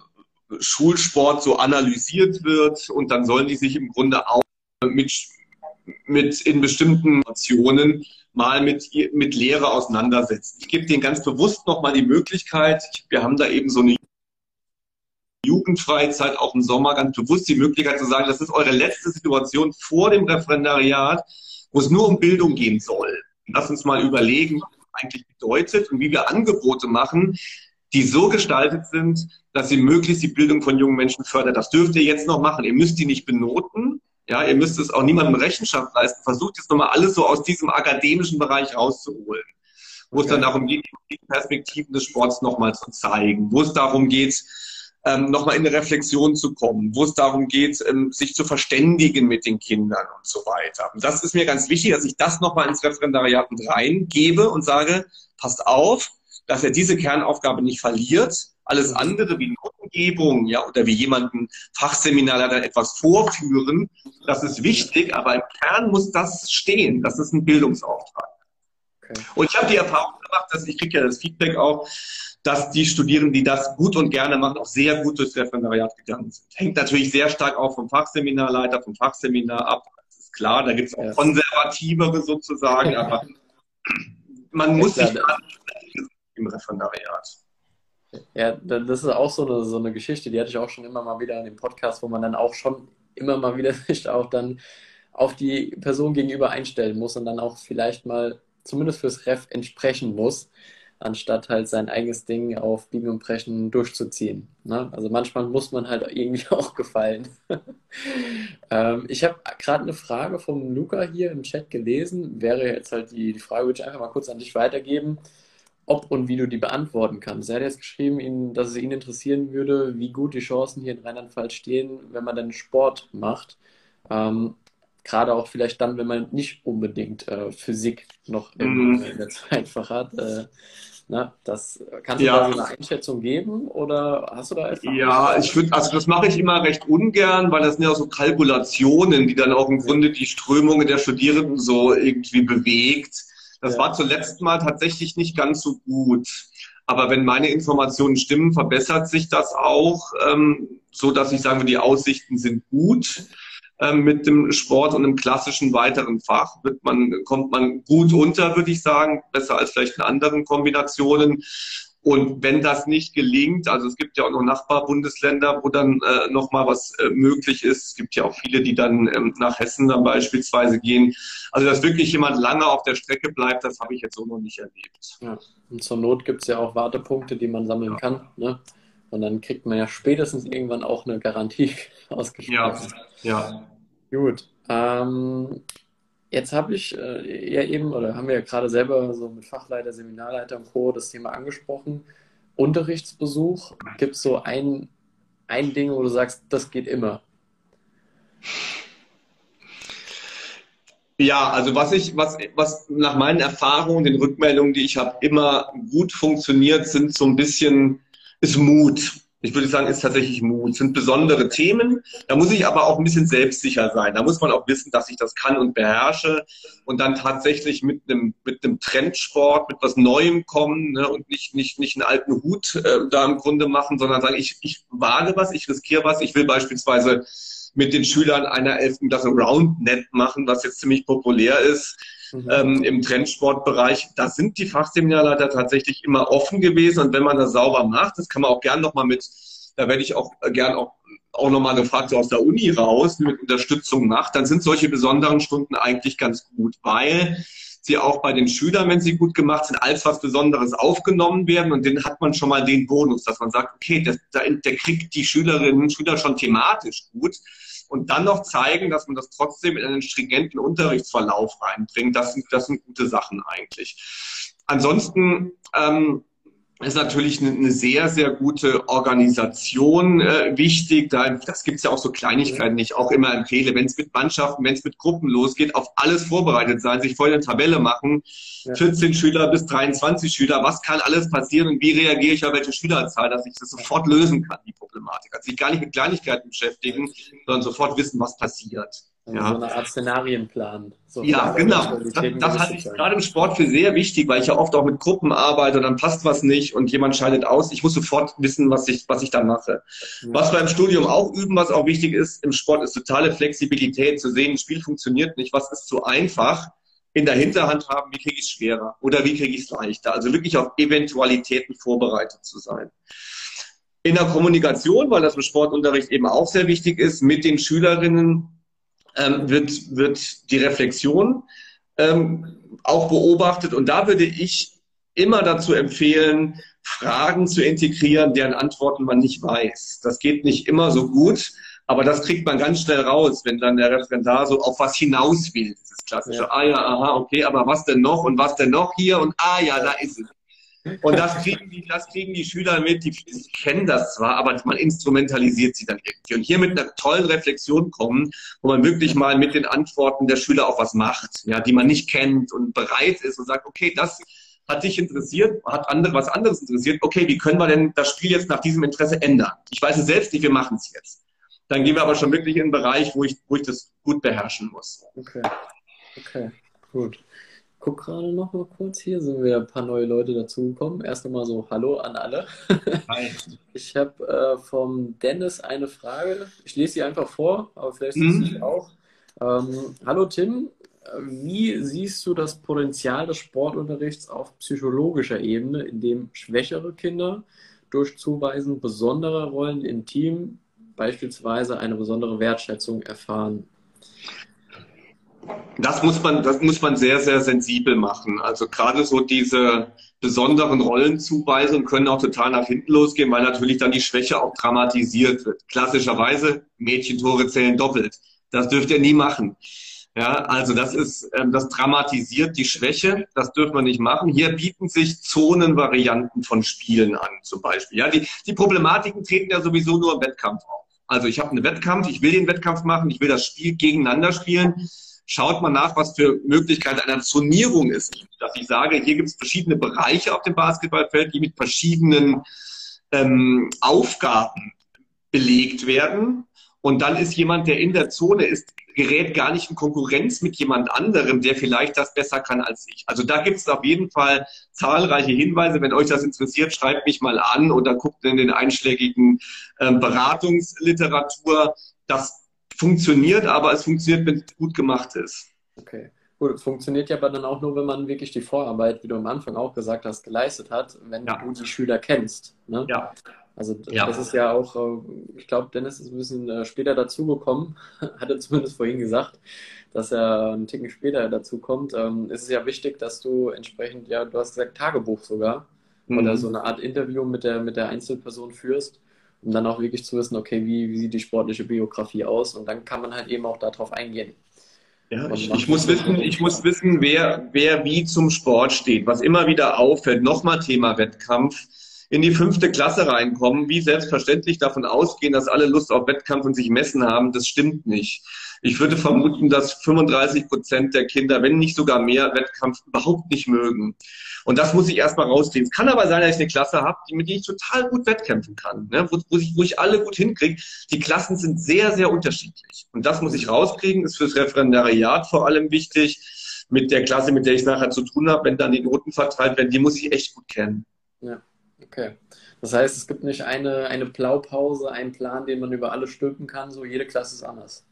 S2: Schulsport so analysiert wird und dann sollen die sich im Grunde auch mit, mit in bestimmten Situationen mal mit, mit Lehre auseinandersetzen. Ich gebe denen ganz bewusst nochmal die Möglichkeit, wir haben da eben so eine Jugendfreizeit auch im Sommer ganz bewusst die Möglichkeit zu sagen, das ist eure letzte Situation vor dem Referendariat, wo es nur um Bildung gehen soll. Lass uns mal überlegen, was das eigentlich bedeutet und wie wir Angebote machen, die so gestaltet sind, dass sie möglichst die Bildung von jungen Menschen fördern. Das dürft ihr jetzt noch machen. Ihr müsst die nicht benoten. Ja, ihr müsst es auch niemandem Rechenschaft leisten. Versucht jetzt nochmal alles so aus diesem akademischen Bereich rauszuholen. Wo okay. es dann darum geht, die Perspektiven des Sports nochmal zu zeigen. Wo es darum geht, ähm, nochmal in eine Reflexion zu kommen. Wo es darum geht, ähm, sich zu verständigen mit den Kindern und so weiter. Und das ist mir ganz wichtig, dass ich das nochmal ins Referendariat mit reingebe und sage, passt auf, dass er diese Kernaufgabe nicht verliert. Alles andere wie Notengebung, ja, oder wie jemanden Fachseminar dann etwas vorführen, das ist wichtig, aber im Kern muss das stehen. Das ist ein Bildungsauftrag. Okay. Und ich habe die Erfahrung gemacht, dass ich kriege ja das Feedback auch, dass die Studierenden, die das gut und gerne machen, auch sehr gut durchs Referendariat gegangen sind. Hängt natürlich sehr stark auch vom Fachseminarleiter, vom Fachseminar ab. Das ist klar, da gibt es auch konservativere sozusagen, aber man muss sich im Referendariat.
S1: Ja, das ist auch so eine, so eine Geschichte, die hatte ich auch schon immer mal wieder in dem Podcast, wo man dann auch schon immer mal wieder sich auch dann auf die Person gegenüber einstellen muss und dann auch vielleicht mal zumindest fürs Ref entsprechen muss, anstatt halt sein eigenes Ding auf Biegen und Brechen durchzuziehen. Ne? Also manchmal muss man halt irgendwie auch gefallen. ähm, ich habe gerade eine Frage vom Luca hier im Chat gelesen. Wäre jetzt halt die, die Frage, würde ich einfach mal kurz an dich weitergeben ob und wie du die beantworten kannst. Er hat jetzt geschrieben, dass es ihn interessieren würde, wie gut die Chancen hier in Rheinland-Pfalz stehen, wenn man dann Sport macht. Ähm, Gerade auch vielleicht dann, wenn man nicht unbedingt äh, Physik noch in, mm. in der Zweitfach hat. Äh, na, das, kannst du ja. da so eine Einschätzung geben oder hast du da etwas?
S2: Ja, ich würde, also das mache ich immer recht ungern, weil das sind ja so Kalkulationen, die dann auch im Grunde die Strömungen der Studierenden so irgendwie bewegt. Das ja. war zuletzt mal tatsächlich nicht ganz so gut. Aber wenn meine Informationen stimmen, verbessert sich das auch, ähm, so dass ich sage, die Aussichten sind gut. Ähm, mit dem Sport und im klassischen weiteren Fach wird man, kommt man gut unter, würde ich sagen, besser als vielleicht in anderen Kombinationen. Und wenn das nicht gelingt, also es gibt ja auch noch Nachbarbundesländer, wo dann äh, nochmal was äh, möglich ist. Es gibt ja auch viele, die dann ähm, nach Hessen dann beispielsweise gehen. Also dass wirklich jemand lange auf der Strecke bleibt, das habe ich jetzt so noch nicht erlebt.
S1: Ja. Und zur Not gibt es ja auch Wartepunkte, die man sammeln ja. kann. Ne? Und dann kriegt man ja spätestens irgendwann auch eine Garantie ausgesprochen.
S2: Ja, ja.
S1: Gut. Ähm, Jetzt habe ich äh, ja eben, oder haben wir ja gerade selber so mit Fachleiter, Seminarleiter und Co. das Thema angesprochen. Unterrichtsbesuch, gibt es so ein, ein Ding, wo du sagst, das geht immer?
S2: Ja, also was ich, was, was nach meinen Erfahrungen, den Rückmeldungen, die ich habe, immer gut funktioniert, sind so ein bisschen, ist Mut. Ich würde sagen, ist tatsächlich Mut. Sind besondere Themen. Da muss ich aber auch ein bisschen selbstsicher sein. Da muss man auch wissen, dass ich das kann und beherrsche und dann tatsächlich mit einem, mit einem Trendsport, mit was Neuem kommen ne, und nicht, nicht, nicht einen alten Hut äh, da im Grunde machen, sondern sagen, ich, ich wage was, ich riskiere was. Ich will beispielsweise mit den Schülern einer elften Klasse Roundnet machen, was jetzt ziemlich populär ist mhm. ähm, im Trendsportbereich. Da sind die Fachseminarleiter tatsächlich immer offen gewesen. Und wenn man das sauber macht, das kann man auch gern nochmal mit, da werde ich auch gern auch, auch nochmal gefragt, so aus der Uni raus, mit Unterstützung macht, dann sind solche besonderen Stunden eigentlich ganz gut, weil sie auch bei den Schülern, wenn sie gut gemacht sind, als was Besonderes aufgenommen werden. Und dann hat man schon mal den Bonus, dass man sagt, okay, der, der kriegt die Schülerinnen und Schüler schon thematisch gut und dann noch zeigen, dass man das trotzdem in einen stringenten Unterrichtsverlauf reinbringt. Das sind, das sind gute Sachen eigentlich. Ansonsten ähm, ist natürlich eine, eine sehr, sehr gute Organisation äh, wichtig. Da, das gibt's ja auch so Kleinigkeiten, die ich auch immer empfehle. Wenn es mit Mannschaften, wenn es mit Gruppen losgeht, auf alles vorbereitet sein, sich voll eine Tabelle machen. Ja. 14 Schüler bis 23 Schüler, was kann alles passieren und wie reagiere ich auf welche Schülerzahl, dass ich das sofort lösen kann, die Problematik. Also sich gar nicht mit Kleinigkeiten beschäftigen, sondern sofort wissen, was passiert.
S1: Ja. So eine Art Szenarienplan.
S2: So ja, genau. Das, das halte ich gerade im Sport für sehr wichtig, weil ich ja oft auch mit Gruppen arbeite und dann passt was nicht und jemand scheidet aus. Ich muss sofort wissen, was ich, was ich dann mache. Ja. Was wir im Studium auch üben, was auch wichtig ist, im Sport ist totale Flexibilität zu sehen, ein Spiel funktioniert nicht, was ist zu einfach. In der Hinterhand haben, wie kriege ich es schwerer oder wie kriege ich es leichter. Also wirklich auf Eventualitäten vorbereitet zu sein. In der Kommunikation, weil das im Sportunterricht eben auch sehr wichtig ist, mit den Schülerinnen ähm, wird, wird die Reflexion ähm, auch beobachtet. Und da würde ich immer dazu empfehlen, Fragen zu integrieren, deren Antworten man nicht weiß. Das geht nicht immer so gut, aber das kriegt man ganz schnell raus, wenn dann der Referendar so auf was hinaus will. Das ist klassische, ja. ah ja, aha, okay, aber was denn noch und was denn noch hier und ah ja, da ist es. Und das kriegen die, das kriegen die Schüler mit, die, die kennen das zwar, aber man instrumentalisiert sie dann irgendwie. Und hier mit einer tollen Reflexion kommen, wo man wirklich mal mit den Antworten der Schüler auch was macht, ja, die man nicht kennt und bereit ist und sagt, okay, das hat dich interessiert, hat andere was anderes interessiert. Okay, wie können wir denn das Spiel jetzt nach diesem Interesse ändern? Ich weiß es selbst nicht, wir machen es jetzt. Dann gehen wir aber schon wirklich in einen Bereich, wo ich, wo ich das gut beherrschen muss.
S1: Okay. Okay, gut gucke gerade noch mal kurz. Hier sind wieder ein paar neue Leute dazugekommen. Erst nochmal so Hallo an alle. Hi. Ich habe äh, vom Dennis eine Frage. Ich lese sie einfach vor, aber vielleicht mhm. du auch. Ähm, Hallo Tim, wie siehst du das Potenzial des Sportunterrichts auf psychologischer Ebene, in dem schwächere Kinder durch Zuweisen besonderer Rollen im Team beispielsweise eine besondere Wertschätzung erfahren?
S2: Das muss man, das muss man sehr, sehr sensibel machen. Also gerade so diese besonderen Rollenzuweisungen können auch total nach hinten losgehen, weil natürlich dann die Schwäche auch dramatisiert wird. Klassischerweise Mädchentore zählen doppelt. Das dürft ihr nie machen. Ja, also das ist, ähm, das dramatisiert die Schwäche. Das dürfen wir nicht machen. Hier bieten sich Zonenvarianten von Spielen an, zum Beispiel. Ja, die, die Problematiken treten ja sowieso nur im Wettkampf auf. Also ich habe einen Wettkampf, ich will den Wettkampf machen, ich will das Spiel gegeneinander spielen schaut man nach, was für Möglichkeiten einer Zonierung ist. Dass ich sage, hier gibt es verschiedene Bereiche auf dem Basketballfeld, die mit verschiedenen ähm, Aufgaben belegt werden. Und dann ist jemand, der in der Zone ist, gerät gar nicht in Konkurrenz mit jemand anderem, der vielleicht das besser kann als ich. Also da gibt es auf jeden Fall zahlreiche Hinweise. Wenn euch das interessiert, schreibt mich mal an oder guckt in den einschlägigen ähm, Beratungsliteratur. Das funktioniert, aber es funktioniert, wenn es gut gemacht ist.
S1: Okay. Gut, funktioniert ja aber dann auch nur, wenn man wirklich die Vorarbeit, wie du am Anfang auch gesagt hast, geleistet hat, wenn ja. du die Schüler kennst. Ne? Ja. Also ja. das ist ja auch, äh, ich glaube, Dennis ist ein bisschen äh, später dazugekommen, hat er zumindest vorhin gesagt, dass er einen Ticken später dazukommt. Ähm, es ist ja wichtig, dass du entsprechend, ja, du hast gesagt Tagebuch sogar, mhm. oder so eine Art Interview mit der, mit der Einzelperson führst um dann auch wirklich zu wissen, okay, wie, wie sieht die sportliche Biografie aus und dann kann man halt eben auch darauf eingehen.
S2: Ja, ich, ich, muss wissen, ich muss wissen, wer, wer wie zum Sport steht. Was immer wieder auffällt, nochmal Thema Wettkampf. in die fünfte Klasse reinkommen, wie selbstverständlich davon ausgehen, dass alle Lust auf Wettkampf und sich messen haben, das stimmt nicht. Ich würde vermuten, dass 35 Prozent der Kinder, wenn nicht sogar mehr, Wettkampf überhaupt nicht mögen. Und das muss ich erstmal rausziehen. Es kann aber sein, dass ich eine Klasse habe, mit der ich total gut wettkämpfen kann, ne? wo, wo, ich, wo ich alle gut hinkriege. Die Klassen sind sehr, sehr unterschiedlich. Und das muss ich rauskriegen, ist fürs Referendariat vor allem wichtig. Mit der Klasse, mit der ich nachher zu tun habe, wenn dann die Noten verteilt werden, die muss ich echt gut kennen.
S1: Ja, okay. Das heißt, es gibt nicht eine, eine Blaupause, einen Plan, den man über alle stülpen kann, so jede Klasse ist anders.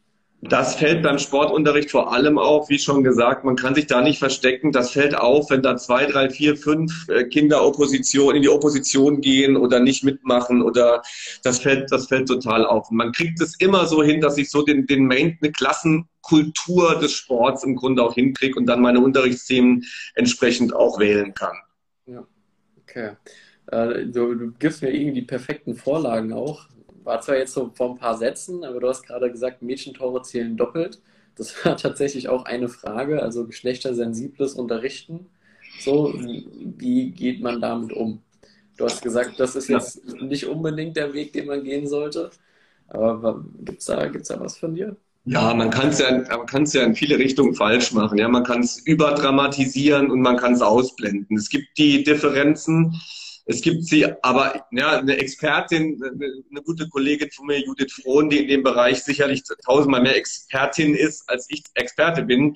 S2: Das fällt beim Sportunterricht vor allem auf, wie schon gesagt, man kann sich da nicht verstecken. Das fällt auf, wenn da zwei, drei, vier, fünf äh, Kinder Opposition in die Opposition gehen oder nicht mitmachen oder das fällt, das fällt total auf. Man kriegt es immer so hin, dass ich so den, den Main, eine Klassenkultur des Sports im Grunde auch hinkriege und dann meine Unterrichtsthemen entsprechend auch wählen kann.
S1: Ja, okay. Äh, du, du gibst mir irgendwie die perfekten Vorlagen auch war zwar jetzt so vor ein paar Sätzen, aber du hast gerade gesagt, Mädchentore zählen doppelt. Das war tatsächlich auch eine Frage, also geschlechtersensibles Unterrichten. So, wie geht man damit um? Du hast gesagt, das ist jetzt ja. nicht unbedingt der Weg, den man gehen sollte. Aber gibt es da, gibt's da was von dir?
S2: Ja, man kann es ja, man kann's ja in viele Richtungen falsch machen. Ja, man kann es überdramatisieren und man kann es ausblenden. Es gibt die Differenzen es gibt sie, aber ja, eine Expertin, eine gute Kollegin von mir, Judith Frohn, die in dem Bereich sicherlich tausendmal mehr Expertin ist, als ich Experte bin,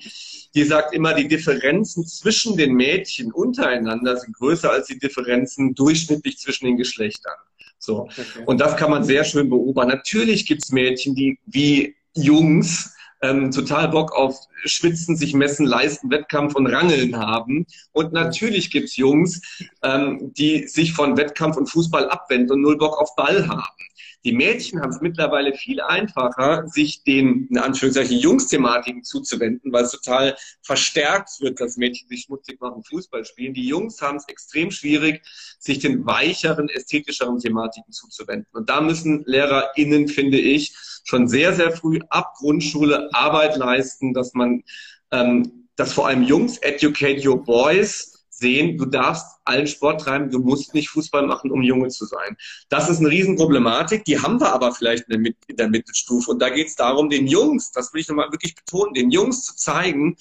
S2: die sagt immer, die Differenzen zwischen den Mädchen untereinander sind größer als die Differenzen durchschnittlich zwischen den Geschlechtern. So. Okay. Und das kann man sehr schön beobachten. Natürlich gibt's Mädchen, die wie Jungs ähm, total Bock auf Schwitzen, sich messen, leisten, Wettkampf und Rangeln haben. Und natürlich gibt's Jungs, ähm, die sich von Wettkampf und Fußball abwenden und null Bock auf Ball haben. Die Mädchen haben es mittlerweile viel einfacher, sich den, in Anführungszeichen, Jungs-Thematiken zuzuwenden, weil es total verstärkt wird, dass Mädchen sich schmutzig machen, Fußball spielen. Die Jungs haben es extrem schwierig, sich den weicheren, ästhetischeren Thematiken zuzuwenden. Und da müssen LehrerInnen, finde ich, schon sehr, sehr früh ab Grundschule Arbeit leisten, dass man, ähm, dass vor allem Jungs, educate your boys, sehen, du darfst allen Sport treiben, du musst nicht Fußball machen, um Junge zu sein. Das ist eine Riesenproblematik, die haben wir aber vielleicht in der, Mittelstufe. Und da geht es darum, den Jungs, das will ich nochmal wirklich betonen, den Jungs zu zeigen,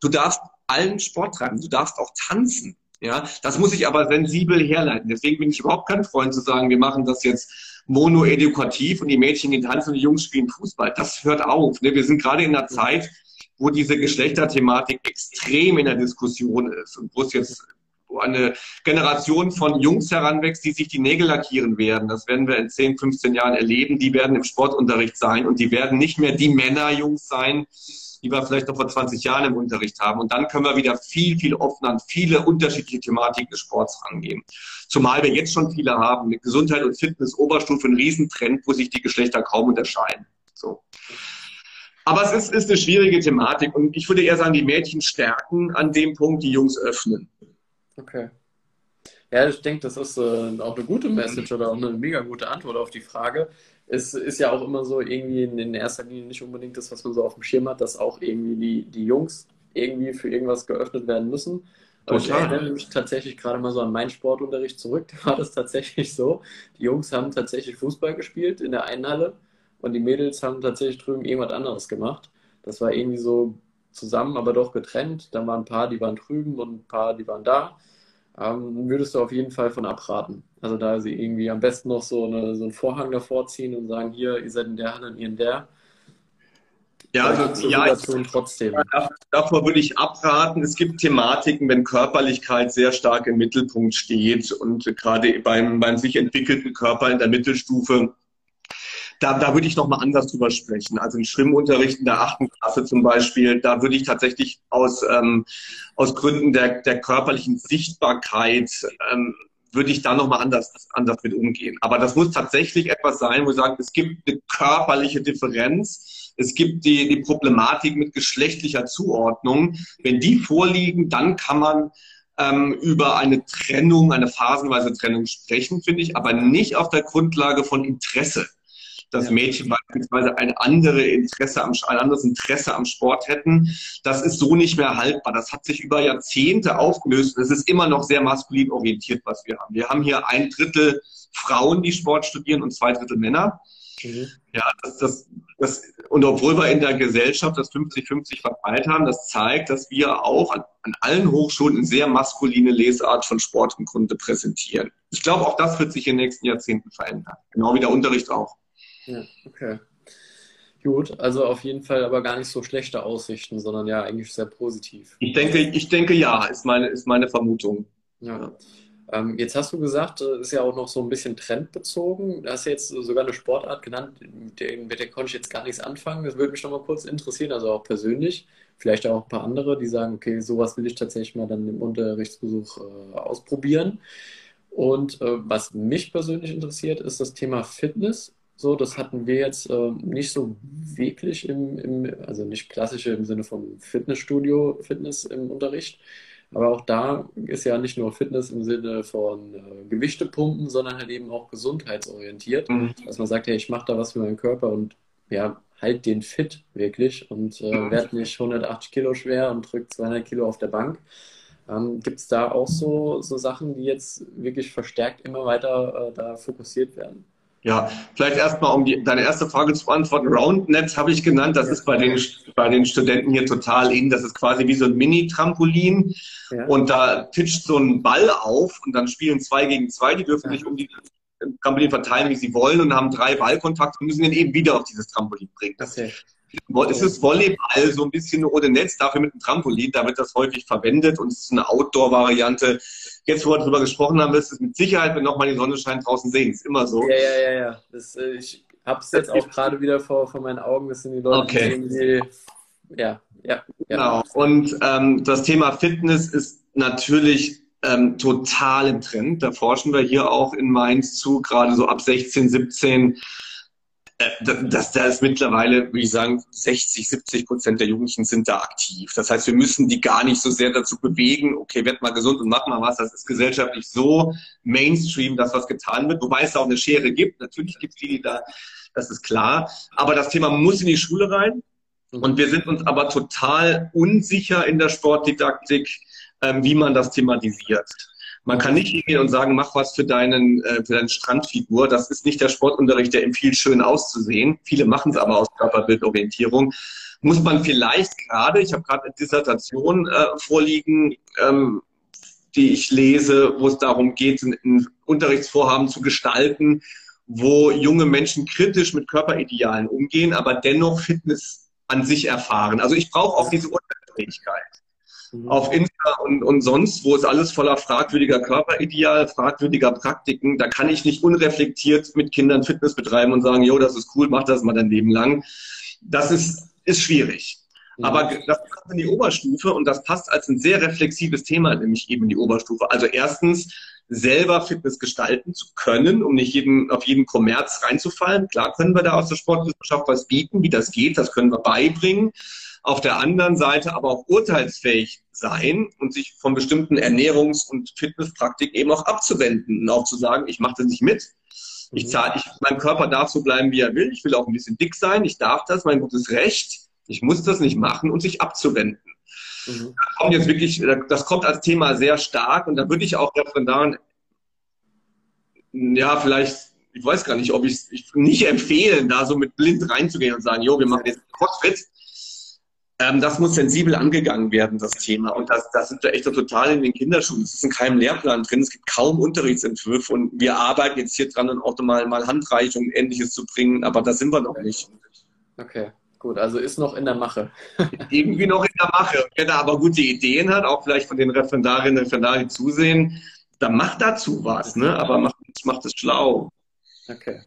S2: du darfst allen Sport treiben, du darfst auch tanzen. Ja, das muss ich aber sensibel herleiten. Deswegen bin ich überhaupt kein Freund zu sagen, wir machen das jetzt monoedukativ und die Mädchen gehen tanzen und die Jungs spielen Fußball. Das hört auf. Ne? Wir sind gerade in einer Zeit, wo diese Geschlechterthematik extrem in der Diskussion ist und wo es jetzt eine Generation von Jungs heranwächst, die sich die Nägel lackieren werden. Das werden wir in 10, 15 Jahren erleben. Die werden im Sportunterricht sein und die werden nicht mehr die Männerjungs sein, die wir vielleicht noch vor 20 Jahren im Unterricht haben. Und dann können wir wieder viel, viel offener an viele unterschiedliche Thematiken des Sports rangehen. Zumal wir jetzt schon viele haben. Mit Gesundheit und Fitness, Oberstufe, ein Riesentrend, wo sich die Geschlechter kaum unterscheiden. So. Aber es ist, ist eine schwierige Thematik und ich würde eher sagen, die Mädchen stärken an dem Punkt, die Jungs öffnen.
S1: Okay. Ja, ich denke, das ist äh, auch eine gute Message oder auch eine mega gute Antwort auf die Frage. Es ist ja auch immer so irgendwie in, erster Linie nicht unbedingt das, was man so auf dem Schirm hat, dass auch irgendwie die, die Jungs irgendwie für irgendwas geöffnet werden müssen. Aber ich erinnere mich tatsächlich gerade mal so an meinen Sportunterricht zurück. Da war das tatsächlich so. Die Jungs haben tatsächlich Fußball gespielt in der einen Halle und die Mädels haben tatsächlich drüben irgendwas anderes gemacht. Das war irgendwie so zusammen, aber doch getrennt. Dann waren ein paar, die waren drüben und ein paar, die waren da. Ähm, würdest du auf jeden Fall von abraten. Also da sie irgendwie am besten noch so, eine, so einen Vorhang davor ziehen und sagen, hier, ihr seid in der Halle und ihr in der.
S2: Ja, also, ja, ich, trotzdem. davor würde ich abraten. Es gibt Thematiken, wenn Körperlichkeit sehr stark im Mittelpunkt steht und gerade beim, beim sich entwickelten Körper in der Mittelstufe da, da würde ich nochmal anders drüber sprechen. Also im Schwimmunterricht in der achten Klasse zum Beispiel, da würde ich tatsächlich aus, ähm, aus Gründen der, der körperlichen Sichtbarkeit ähm, würde ich da nochmal anders, anders mit umgehen. Aber das muss tatsächlich etwas sein, wo ich sage, es gibt eine körperliche Differenz. Es gibt die, die Problematik mit geschlechtlicher Zuordnung. Wenn die vorliegen, dann kann man ähm, über eine Trennung, eine phasenweise Trennung sprechen, finde ich, aber nicht auf der Grundlage von Interesse. Dass Mädchen beispielsweise ein, andere Interesse am, ein anderes Interesse am Sport hätten. Das ist so nicht mehr haltbar. Das hat sich über Jahrzehnte aufgelöst. Es ist immer noch sehr maskulin orientiert, was wir haben. Wir haben hier ein Drittel Frauen, die Sport studieren und zwei Drittel Männer. Mhm. Ja, das, das, das, und obwohl wir in der Gesellschaft das 50-50 verteilt haben, das zeigt, dass wir auch an, an allen Hochschulen eine sehr maskuline Lesart von Sport im Grunde präsentieren. Ich glaube, auch das wird sich in den nächsten Jahrzehnten verändern. Genau wie der Unterricht auch.
S1: Ja, okay. Gut, also auf jeden Fall aber gar nicht so schlechte Aussichten, sondern ja eigentlich sehr positiv.
S2: Ich denke, ich denke ja, ist meine, ist meine Vermutung.
S1: Ja. Ähm, jetzt hast du gesagt, äh, ist ja auch noch so ein bisschen trendbezogen. Du hast jetzt sogar eine Sportart genannt, mit der, mit der konnte ich jetzt gar nichts anfangen. Das würde mich noch mal kurz interessieren, also auch persönlich. Vielleicht auch ein paar andere, die sagen, okay, sowas will ich tatsächlich mal dann im Unterrichtsbesuch äh, ausprobieren. Und äh, was mich persönlich interessiert, ist das Thema Fitness. So, das hatten wir jetzt äh, nicht so wirklich im, im, also nicht klassische im Sinne von Fitnessstudio, Fitness im Unterricht. Aber auch da ist ja nicht nur Fitness im Sinne von äh, Gewichtepumpen, sondern halt eben auch gesundheitsorientiert. Mhm. Dass man sagt, hey, ich mache da was für meinen Körper und ja, halt den fit wirklich und äh, mhm. werde nicht 180 Kilo schwer und drückt 200 Kilo auf der Bank. Ähm, Gibt es da auch so, so Sachen, die jetzt wirklich verstärkt immer weiter äh, da fokussiert werden?
S2: Ja, vielleicht erstmal, um die, deine erste Frage zu beantworten. Roundnet habe ich genannt. Das ist bei den, bei den Studenten hier total in. Das ist quasi wie so ein Mini-Trampolin. Ja. Und da titscht so ein Ball auf und dann spielen zwei gegen zwei. Die dürfen ja. nicht um die Trampolin verteilen, wie sie wollen und haben drei Ballkontakte und müssen den eben wieder auf dieses Trampolin bringen. Das okay. Es ist Volleyball, so ein bisschen ohne Netz, dafür mit einem Trampolin, da wird das häufig verwendet und es ist eine Outdoor-Variante. Jetzt, wo wir darüber gesprochen haben, wirst du es mit Sicherheit, wenn nochmal die Sonne scheint, draußen sehen. Ist immer so.
S1: Ja, ja, ja, ja. Das, äh, ich habe es jetzt auch gerade wieder vor, vor meinen Augen. Das sind die Leute,
S2: okay.
S1: die, ja, ja, ja.
S2: Genau. Und ähm, das Thema Fitness ist natürlich ähm, total im Trend. Da forschen wir hier auch in Mainz zu, gerade so ab 16, 17 äh, das, da ist mittlerweile, würde ich sagen, 60, 70 Prozent der Jugendlichen sind da aktiv. Das heißt, wir müssen die gar nicht so sehr dazu bewegen, okay, werd mal gesund und mach mal was. Das ist gesellschaftlich so Mainstream, dass was getan wird, wobei es da auch eine Schere gibt. Natürlich gibt es die, die da, das ist klar. Aber das Thema muss in die Schule rein. Und wir sind uns aber total unsicher in der Sportdidaktik, ähm, wie man das thematisiert. Man kann nicht hingehen und sagen, mach was für deinen, äh, für deine Strandfigur. Das ist nicht der Sportunterricht, der empfiehlt, schön auszusehen. Viele machen es aber aus Körperbildorientierung. Muss man vielleicht gerade, ich habe gerade eine Dissertation äh, vorliegen, ähm, die ich lese, wo es darum geht, ein, Unterrichtsvorhaben zu gestalten, wo junge Menschen kritisch mit Körperidealen umgehen, aber dennoch Fitness an sich erfahren. Also ich brauche auch diese Unabhängigkeit. Mhm. Auf Insta und, und sonst, wo es alles voller fragwürdiger Körperideal, fragwürdiger Praktiken, da kann ich nicht unreflektiert mit Kindern Fitness betreiben und sagen, jo, das ist cool, mach das mal dein Leben lang. Das ist, ist schwierig. Mhm. Aber das passt in die Oberstufe und das passt als ein sehr reflexives Thema, nämlich eben in die Oberstufe. Also erstens, selber Fitness gestalten zu können, um nicht jeden, auf jeden Kommerz reinzufallen. Klar können wir da aus der Sportwissenschaft was bieten, wie das geht, das können wir beibringen auf der anderen Seite aber auch urteilsfähig sein und sich von bestimmten Ernährungs- und Fitnesspraktiken eben auch abzuwenden und auch zu sagen, ich mache das nicht mit. Ich zahle, ich, mein Körper darf so bleiben, wie er will. Ich will auch ein bisschen dick sein. Ich darf das, mein gutes Recht. Ich muss das nicht machen und sich abzuwenden. Mhm. Das kommt jetzt wirklich, das kommt als Thema sehr stark und da würde ich auch Referendaren, ja, vielleicht, ich weiß gar nicht, ob ich es nicht empfehlen, da so mit blind reinzugehen und sagen, jo, wir machen jetzt Crossfit ähm, das muss sensibel angegangen werden, das Thema. Und das, das sind wir echt total in den Kinderschuhen. Es ist in keinem Lehrplan drin. Es gibt kaum Unterrichtsentwürfe. Und wir arbeiten jetzt hier dran, auch mal, mal Handreichung und Ähnliches zu bringen. Aber da sind wir noch nicht.
S1: Okay. Gut, also ist noch in der Mache.
S2: Irgendwie noch in der Mache. Wer da aber gute Ideen hat, auch vielleicht von den Referendarinnen und Referendaren zusehen, dann macht dazu was, ne? aber macht, macht es schlau.
S1: Okay.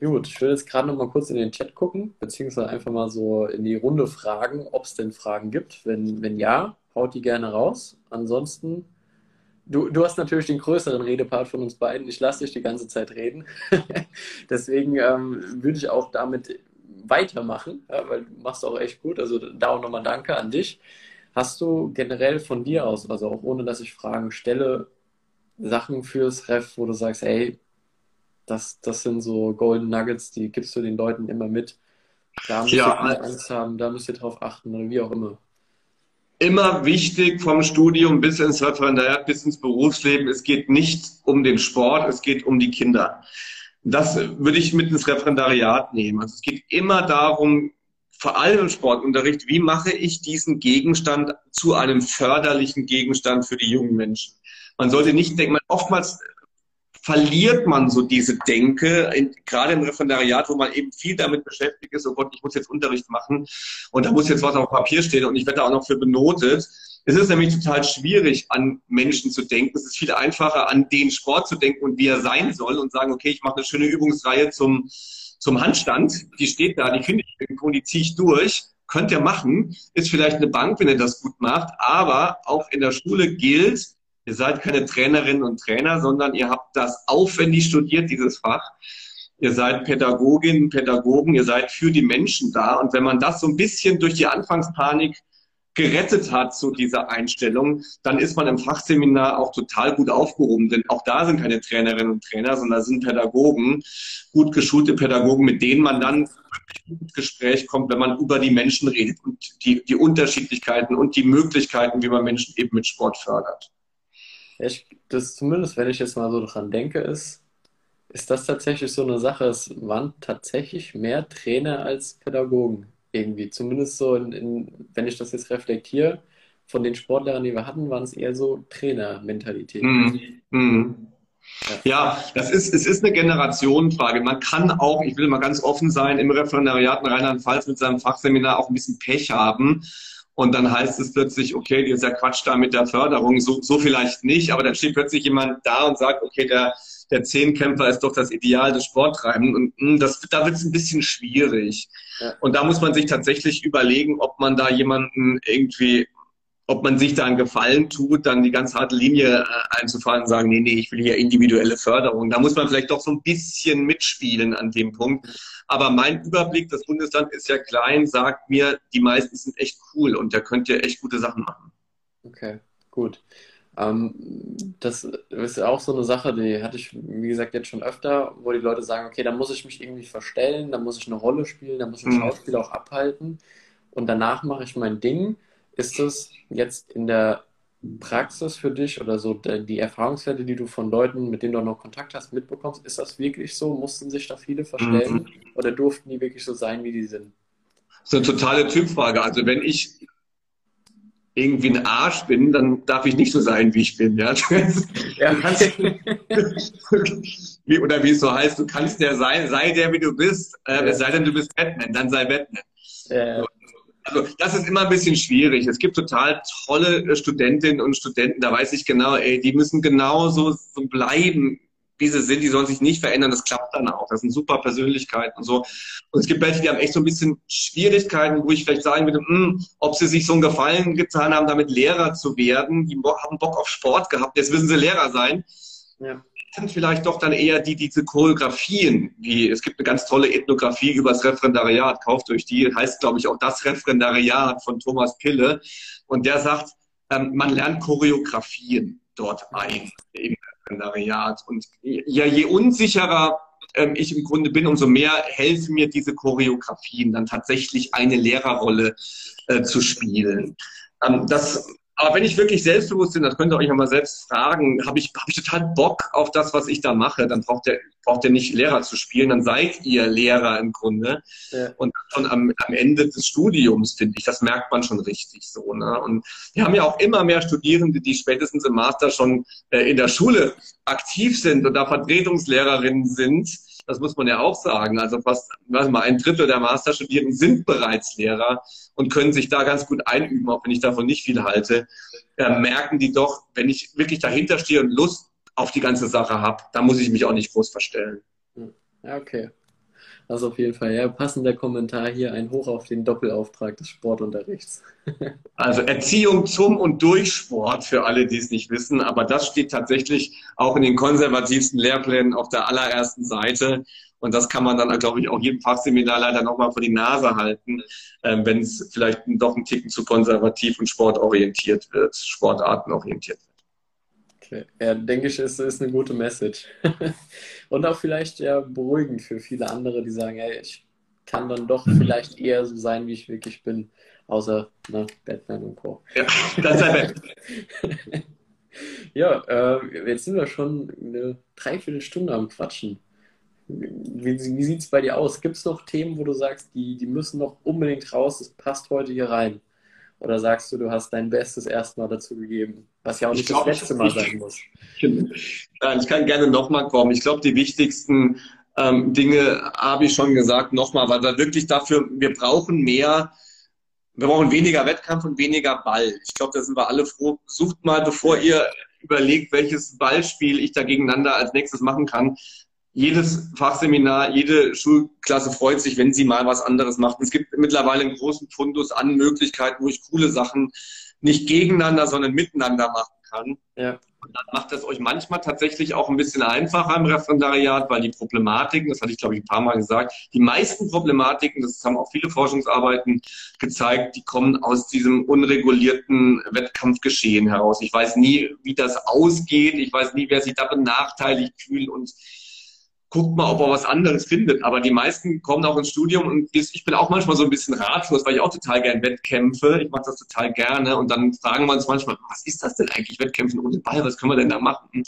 S1: Gut, ich will jetzt gerade noch mal kurz in den Chat gucken, beziehungsweise einfach mal so in die Runde fragen, ob es denn Fragen gibt. Wenn, wenn ja, haut die gerne raus. Ansonsten, du, du hast natürlich den größeren Redepart von uns beiden. Ich lasse dich die ganze Zeit reden. Deswegen ähm, würde ich auch damit weitermachen, ja, weil du machst auch echt gut. Also da auch nochmal Danke an dich. Hast du generell von dir aus, also auch ohne dass ich Fragen stelle, Sachen fürs Ref, wo du sagst, hey, das, das sind so Golden Nuggets, die gibst du den Leuten immer mit. Da müsst ja, ihr Angst haben, da müsst ihr drauf achten oder wie auch immer.
S2: Immer wichtig vom Studium bis ins Referendariat, bis ins Berufsleben. Es geht nicht um den Sport, es geht um die Kinder. Das würde ich mit ins Referendariat nehmen. Also es geht immer darum, vor allem im Sportunterricht, wie mache ich diesen Gegenstand zu einem förderlichen Gegenstand für die jungen Menschen? Man sollte nicht denken, man, oftmals verliert man so diese Denke, in, gerade im Referendariat, wo man eben viel damit beschäftigt ist, oh Gott, ich muss jetzt Unterricht machen und da muss jetzt was auf Papier stehen und ich werde da auch noch für benotet. Es ist nämlich total schwierig, an Menschen zu denken. Es ist viel einfacher, an den Sport zu denken und wie er sein soll und sagen, okay, ich mache eine schöne Übungsreihe zum zum Handstand, die steht da, die finde ich irgendwo die ziehe ich durch. Könnt ihr machen, ist vielleicht eine Bank, wenn ihr das gut macht, aber auch in der Schule gilt, ihr seid keine Trainerinnen und Trainer, sondern ihr habt das aufwendig studiert, dieses Fach. Ihr seid Pädagoginnen, Pädagogen, ihr seid für die Menschen da. Und wenn man das so ein bisschen durch die Anfangspanik gerettet hat zu dieser Einstellung, dann ist man im Fachseminar auch total gut aufgehoben. Denn auch da sind keine Trainerinnen und Trainer, sondern sind Pädagogen, gut geschulte Pädagogen, mit denen man dann ins Gespräch kommt, wenn man über die Menschen redet und die, die Unterschiedlichkeiten und die Möglichkeiten, wie man Menschen eben mit Sport fördert.
S1: Ich, das zumindest, wenn ich jetzt mal so dran denke, ist, ist das tatsächlich so eine Sache. Es waren tatsächlich mehr Trainer als Pädagogen irgendwie. Zumindest so, in, in, wenn ich das jetzt reflektiere, von den Sportlehrern, die wir hatten, waren es eher so Trainermentalität. Mhm.
S2: Mhm. Ja, das ist, es ist eine Generationenfrage. Man kann auch, ich will mal ganz offen sein, im Referendariat in Rheinland-Pfalz mit seinem Fachseminar auch ein bisschen Pech haben. Und dann heißt es plötzlich, okay, dieser Quatsch da mit der Förderung, so, so vielleicht nicht, aber dann steht plötzlich jemand da und sagt, okay, der, der Zehnkämpfer ist doch das Ideal des Sporttreibens. Und mh, hm, das, da wird es ein bisschen schwierig. Ja. Und da muss man sich tatsächlich überlegen, ob man da jemanden irgendwie, ob man sich da einen Gefallen tut, dann die ganz harte Linie äh, einzufahren und sagen, nee, nee, ich will hier individuelle Förderung. Da muss man vielleicht doch so ein bisschen mitspielen an dem Punkt. Aber mein Überblick, das Bundesland ist ja klein, sagt mir, die meisten sind echt cool und da könnt ihr echt gute Sachen machen.
S1: Okay, gut. Ähm, das ist auch so eine Sache, die hatte ich, wie gesagt, jetzt schon öfter, wo die Leute sagen, okay, da muss ich mich irgendwie verstellen, da muss ich eine Rolle spielen, da muss ich ein mhm. Schauspiel auch abhalten und danach mache ich mein Ding. Ist das jetzt in der Praxis für dich oder so die Erfahrungswerte, die du von Leuten, mit denen du noch Kontakt hast, mitbekommst, ist das wirklich so? Mussten sich da viele verstellen mhm. oder durften die wirklich so sein, wie die sind?
S2: Das ist eine totale Typfrage. Also wenn ich irgendwie ein Arsch bin, dann darf ich nicht so sein, wie ich bin. Ja? ja. wie, oder wie es so heißt, du kannst der sein, sei der, wie du bist, äh, ja. es sei denn, du bist Batman, dann sei Batman. Ja. Also das ist immer ein bisschen schwierig. Es gibt total tolle Studentinnen und Studenten, da weiß ich genau, ey, die müssen genauso so bleiben, wie sie sind, die sollen sich nicht verändern, das klappt dann auch. Das sind super Persönlichkeiten und so. Und es gibt welche, die haben echt so ein bisschen Schwierigkeiten, wo ich vielleicht sagen würde, mh, hm, ob sie sich so einen Gefallen getan haben, damit Lehrer zu werden. Die haben Bock auf Sport gehabt, jetzt müssen sie Lehrer sein. Ja. Sind vielleicht doch dann eher die, diese Choreografien, wie es gibt eine ganz tolle Ethnographie über das Referendariat, kauft euch die, heißt glaube ich auch das Referendariat von Thomas Pille. Und der sagt, ähm, man lernt Choreografien dort ein, im Referendariat. Und ja, je unsicherer ähm, ich im Grunde bin, umso mehr helfen mir diese Choreografien, dann tatsächlich eine Lehrerrolle äh, zu spielen. Ähm, das aber wenn ich wirklich selbstbewusst bin, das könnt ihr euch mal selbst fragen, habe ich, hab ich total Bock auf das, was ich da mache, dann braucht ihr, braucht ihr nicht Lehrer zu spielen, dann seid ihr Lehrer im Grunde. Ja. Und schon am, am Ende des Studiums, finde ich, das merkt man schon richtig so. Ne? Und wir haben ja auch immer mehr Studierende, die spätestens im Master schon äh, in der Schule aktiv sind und da Vertretungslehrerinnen sind das muss man ja auch sagen. Also fast, weiß mal, ein Drittel der Masterstudierenden sind bereits Lehrer und können sich da ganz gut einüben, auch wenn ich davon nicht viel halte. Äh, merken die doch, wenn ich wirklich dahinter stehe und Lust auf die ganze Sache habe, dann muss ich mich auch nicht groß verstellen.
S1: Ja, okay. Das auf jeden Fall ja passender Kommentar hier, ein Hoch auf den Doppelauftrag des Sportunterrichts.
S2: also Erziehung zum und durch Sport für alle, die es nicht wissen, aber das steht tatsächlich auch in den konservativsten Lehrplänen auf der allerersten Seite. Und das kann man dann, glaube ich, auch jedem Fachseminarleiter nochmal vor die Nase halten, ähm, wenn es vielleicht doch ein Ticken zu konservativ und sportorientiert wird, sportartenorientiert wird.
S1: Okay. Ja, denke ich, ist, ist eine gute Message. und auch vielleicht ja beruhigend für viele andere, die sagen, hey, ich kann dann doch vielleicht eher so sein, wie ich wirklich bin. Außer ne, Batman und Co. Ja, das ist ja, äh, jetzt sind wir schon eine Dreiviertelstunde am Quatschen. Wie, wie sieht es bei dir aus? Gibt es noch Themen, wo du sagst, die, die müssen noch unbedingt raus, das passt heute hier rein? Oder sagst du, du hast dein Bestes erstmal dazu gegeben? Was ja auch nicht glaub, das letzte Mal sein muss.
S2: Nein, ich kann gerne nochmal kommen. Ich glaube, die wichtigsten ähm, Dinge habe ich schon gesagt, nochmal, weil wir wirklich dafür, wir brauchen mehr, wir brauchen weniger Wettkampf und weniger Ball. Ich glaube, da sind wir alle froh. Sucht mal, bevor ihr überlegt, welches Ballspiel ich da gegeneinander als nächstes machen kann, jedes Fachseminar, jede Schulklasse freut sich, wenn sie mal was anderes macht. Es gibt mittlerweile einen großen Fundus an Möglichkeiten, wo ich coole Sachen nicht gegeneinander, sondern miteinander machen kann. Ja. Und dann macht es euch manchmal tatsächlich auch ein bisschen einfacher im Referendariat, weil die Problematiken, das hatte ich glaube ich ein paar Mal gesagt, die meisten Problematiken, das haben auch viele Forschungsarbeiten gezeigt, die kommen aus diesem unregulierten Wettkampfgeschehen heraus. Ich weiß nie, wie das ausgeht, ich weiß nie, wer sich da benachteiligt fühlt und guckt mal, ob er was anderes findet. Aber die meisten kommen auch ins Studium und ich bin auch manchmal so ein bisschen ratlos, weil ich auch total gern Wettkämpfe. Ich mache das total gerne und dann fragen wir uns manchmal, was ist das denn eigentlich, Wettkämpfen ohne Ball, was können wir denn da machen?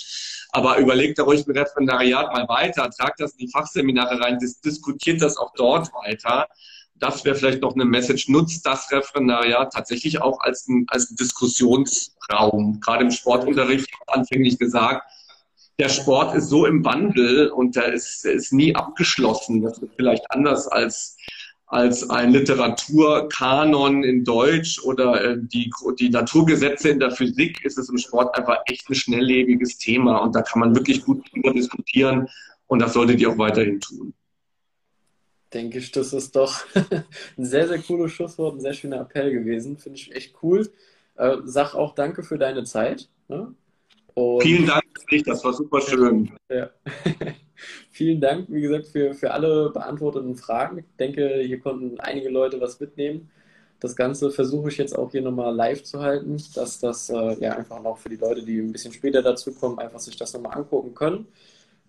S2: Aber überlegt da ruhig mit Referendariat mal weiter, tragt das in die Fachseminare rein, dis diskutiert das auch dort weiter. Das wäre vielleicht noch eine Message. Nutzt das Referendariat tatsächlich auch als ein, als ein Diskussionsraum. Gerade im Sportunterricht, anfänglich gesagt, der Sport ist so im Wandel und der ist, der ist nie abgeschlossen. Das ist vielleicht anders als, als ein Literaturkanon in Deutsch oder äh, die, die Naturgesetze in der Physik ist es im Sport einfach echt ein schnelllebiges Thema und da kann man wirklich gut drüber diskutieren und das solltet ihr auch weiterhin tun.
S1: Denke ich, das ist doch ein sehr, sehr cooles Schlusswort, ein sehr schöner Appell gewesen. Finde ich echt cool. Äh, sag auch danke für deine Zeit. Ne?
S2: Und Vielen Dank, das war super schön. Ja.
S1: Vielen Dank, wie gesagt, für, für alle beantworteten Fragen. Ich denke, hier konnten einige Leute was mitnehmen. Das Ganze versuche ich jetzt auch hier nochmal live zu halten, dass das äh, ja einfach noch für die Leute, die ein bisschen später dazu kommen, einfach sich das nochmal angucken können.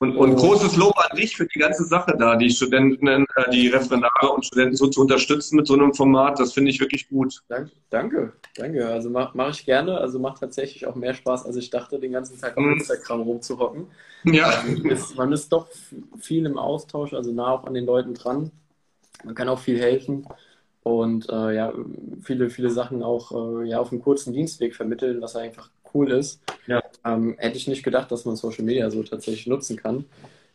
S2: Und, und großes Lob an dich für die ganze Sache da, die Studenten, äh, die Referendare und Studenten so zu unterstützen mit so einem Format. Das finde ich wirklich gut.
S1: Danke, danke. danke. Also mache mach ich gerne. Also macht tatsächlich auch mehr Spaß, als ich dachte, den ganzen Tag auf mhm. Instagram rumzuhocken. Ja. Also ist, man ist doch viel im Austausch, also nah auch an den Leuten dran. Man kann auch viel helfen und äh, ja, viele, viele Sachen auch äh, ja, auf einem kurzen Dienstweg vermitteln, was einfach cool ist. Ja. Ähm, hätte ich nicht gedacht, dass man Social Media so tatsächlich nutzen kann.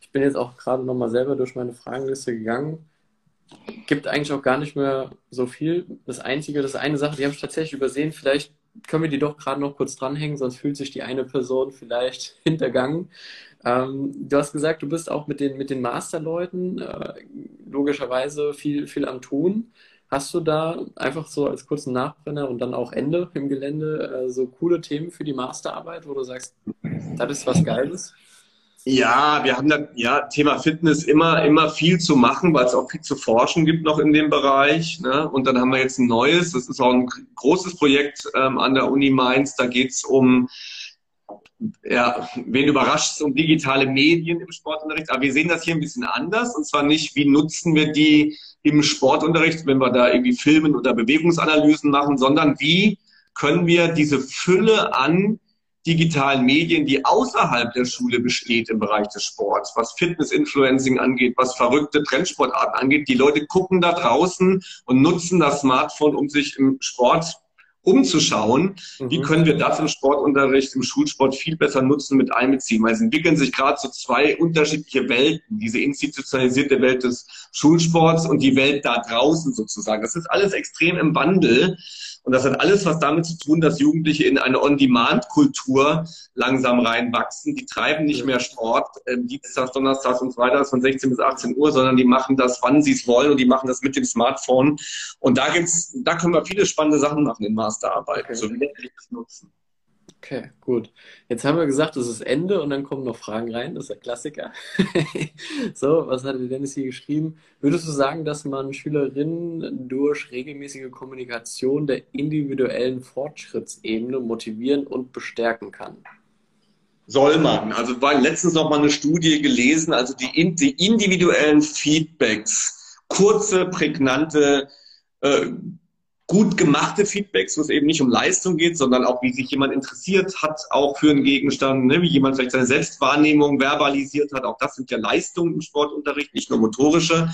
S1: Ich bin jetzt auch gerade nochmal selber durch meine Fragenliste gegangen. Gibt eigentlich auch gar nicht mehr so viel. Das Einzige, das eine Sache, die habe ich tatsächlich übersehen. Vielleicht können wir die doch gerade noch kurz dranhängen, sonst fühlt sich die eine Person vielleicht hintergangen. Ähm, du hast gesagt, du bist auch mit den, mit den Masterleuten äh, logischerweise viel, viel am Tun. Hast du da einfach so als kurzen Nachbrenner und dann auch Ende im Gelände äh, so coole Themen für die Masterarbeit, wo du sagst, das ist was Geiles?
S2: Ja, wir haben da ja Thema Fitness immer immer viel zu machen, weil es auch viel zu forschen gibt noch in dem Bereich. Ne? Und dann haben wir jetzt ein neues, das ist auch ein großes Projekt ähm, an der Uni Mainz. Da geht es um ja, wen überrascht es um digitale Medien im Sportunterricht? Aber wir sehen das hier ein bisschen anders. Und zwar nicht, wie nutzen wir die im Sportunterricht, wenn wir da irgendwie Filmen oder Bewegungsanalysen machen, sondern wie können wir diese Fülle an digitalen Medien, die außerhalb der Schule besteht im Bereich des Sports, was Fitness-Influencing angeht, was verrückte Trendsportarten angeht. Die Leute gucken da draußen und nutzen das Smartphone, um sich im Sport umzuschauen, mhm. wie können wir das im Sportunterricht, im Schulsport viel besser nutzen, mit einbeziehen. Weil es entwickeln sich gerade so zwei unterschiedliche Welten, diese institutionalisierte Welt des Schulsports und die Welt da draußen sozusagen. Das ist alles extrem im Wandel. Und das hat alles was damit zu tun, dass Jugendliche in eine On-Demand-Kultur langsam reinwachsen. Die treiben nicht mehr Sport, äh, Dienstags, Donnerstags und Freitags von 16 bis 18 Uhr, sondern die machen das, wann sie es wollen und die machen das mit dem Smartphone. Und da gibt's, da können wir viele spannende Sachen machen in Masterarbeit. Okay. So wie wir das nutzen.
S1: Okay, gut. Jetzt haben wir gesagt, es ist Ende und dann kommen noch Fragen rein. Das ist der Klassiker. so, was hat Dennis hier geschrieben? Würdest du sagen, dass man Schülerinnen durch regelmäßige Kommunikation der individuellen Fortschrittsebene motivieren und bestärken kann?
S2: soll man. Also war letztens noch mal eine Studie gelesen, also die, die individuellen Feedbacks, kurze, prägnante, äh, gut gemachte Feedbacks, wo es eben nicht um Leistung geht, sondern auch, wie sich jemand interessiert hat, auch für einen Gegenstand, ne? wie jemand vielleicht seine Selbstwahrnehmung verbalisiert hat. Auch das sind ja Leistungen im Sportunterricht, nicht nur motorische,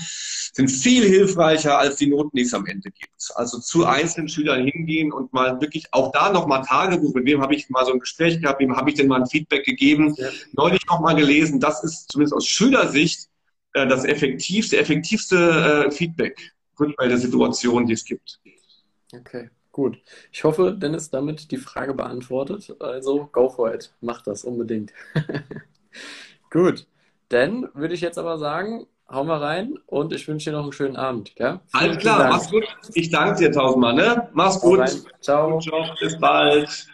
S2: sind viel hilfreicher als die Noten, die es am Ende gibt. Also zu einzelnen Schülern hingehen und mal wirklich auch da nochmal Tagebuch, mit wem habe ich mal so ein Gespräch gehabt, wem habe ich denn mal ein Feedback gegeben, ja. neulich nochmal gelesen. Das ist zumindest aus Schülersicht äh, das effektivste, effektivste äh, Feedback bei der Situation, die es gibt.
S1: Okay, gut. Ich hoffe, Dennis, damit die Frage beantwortet. Also, go for it. Mach das unbedingt. gut. Dann würde ich jetzt aber sagen, hau mal rein und ich wünsche dir noch einen schönen Abend. Ja?
S2: Alles klar, mach's gut. Ich danke dir tausendmal. Ne? Mach's gut.
S1: Ciao.
S2: Ciao. Bis bald.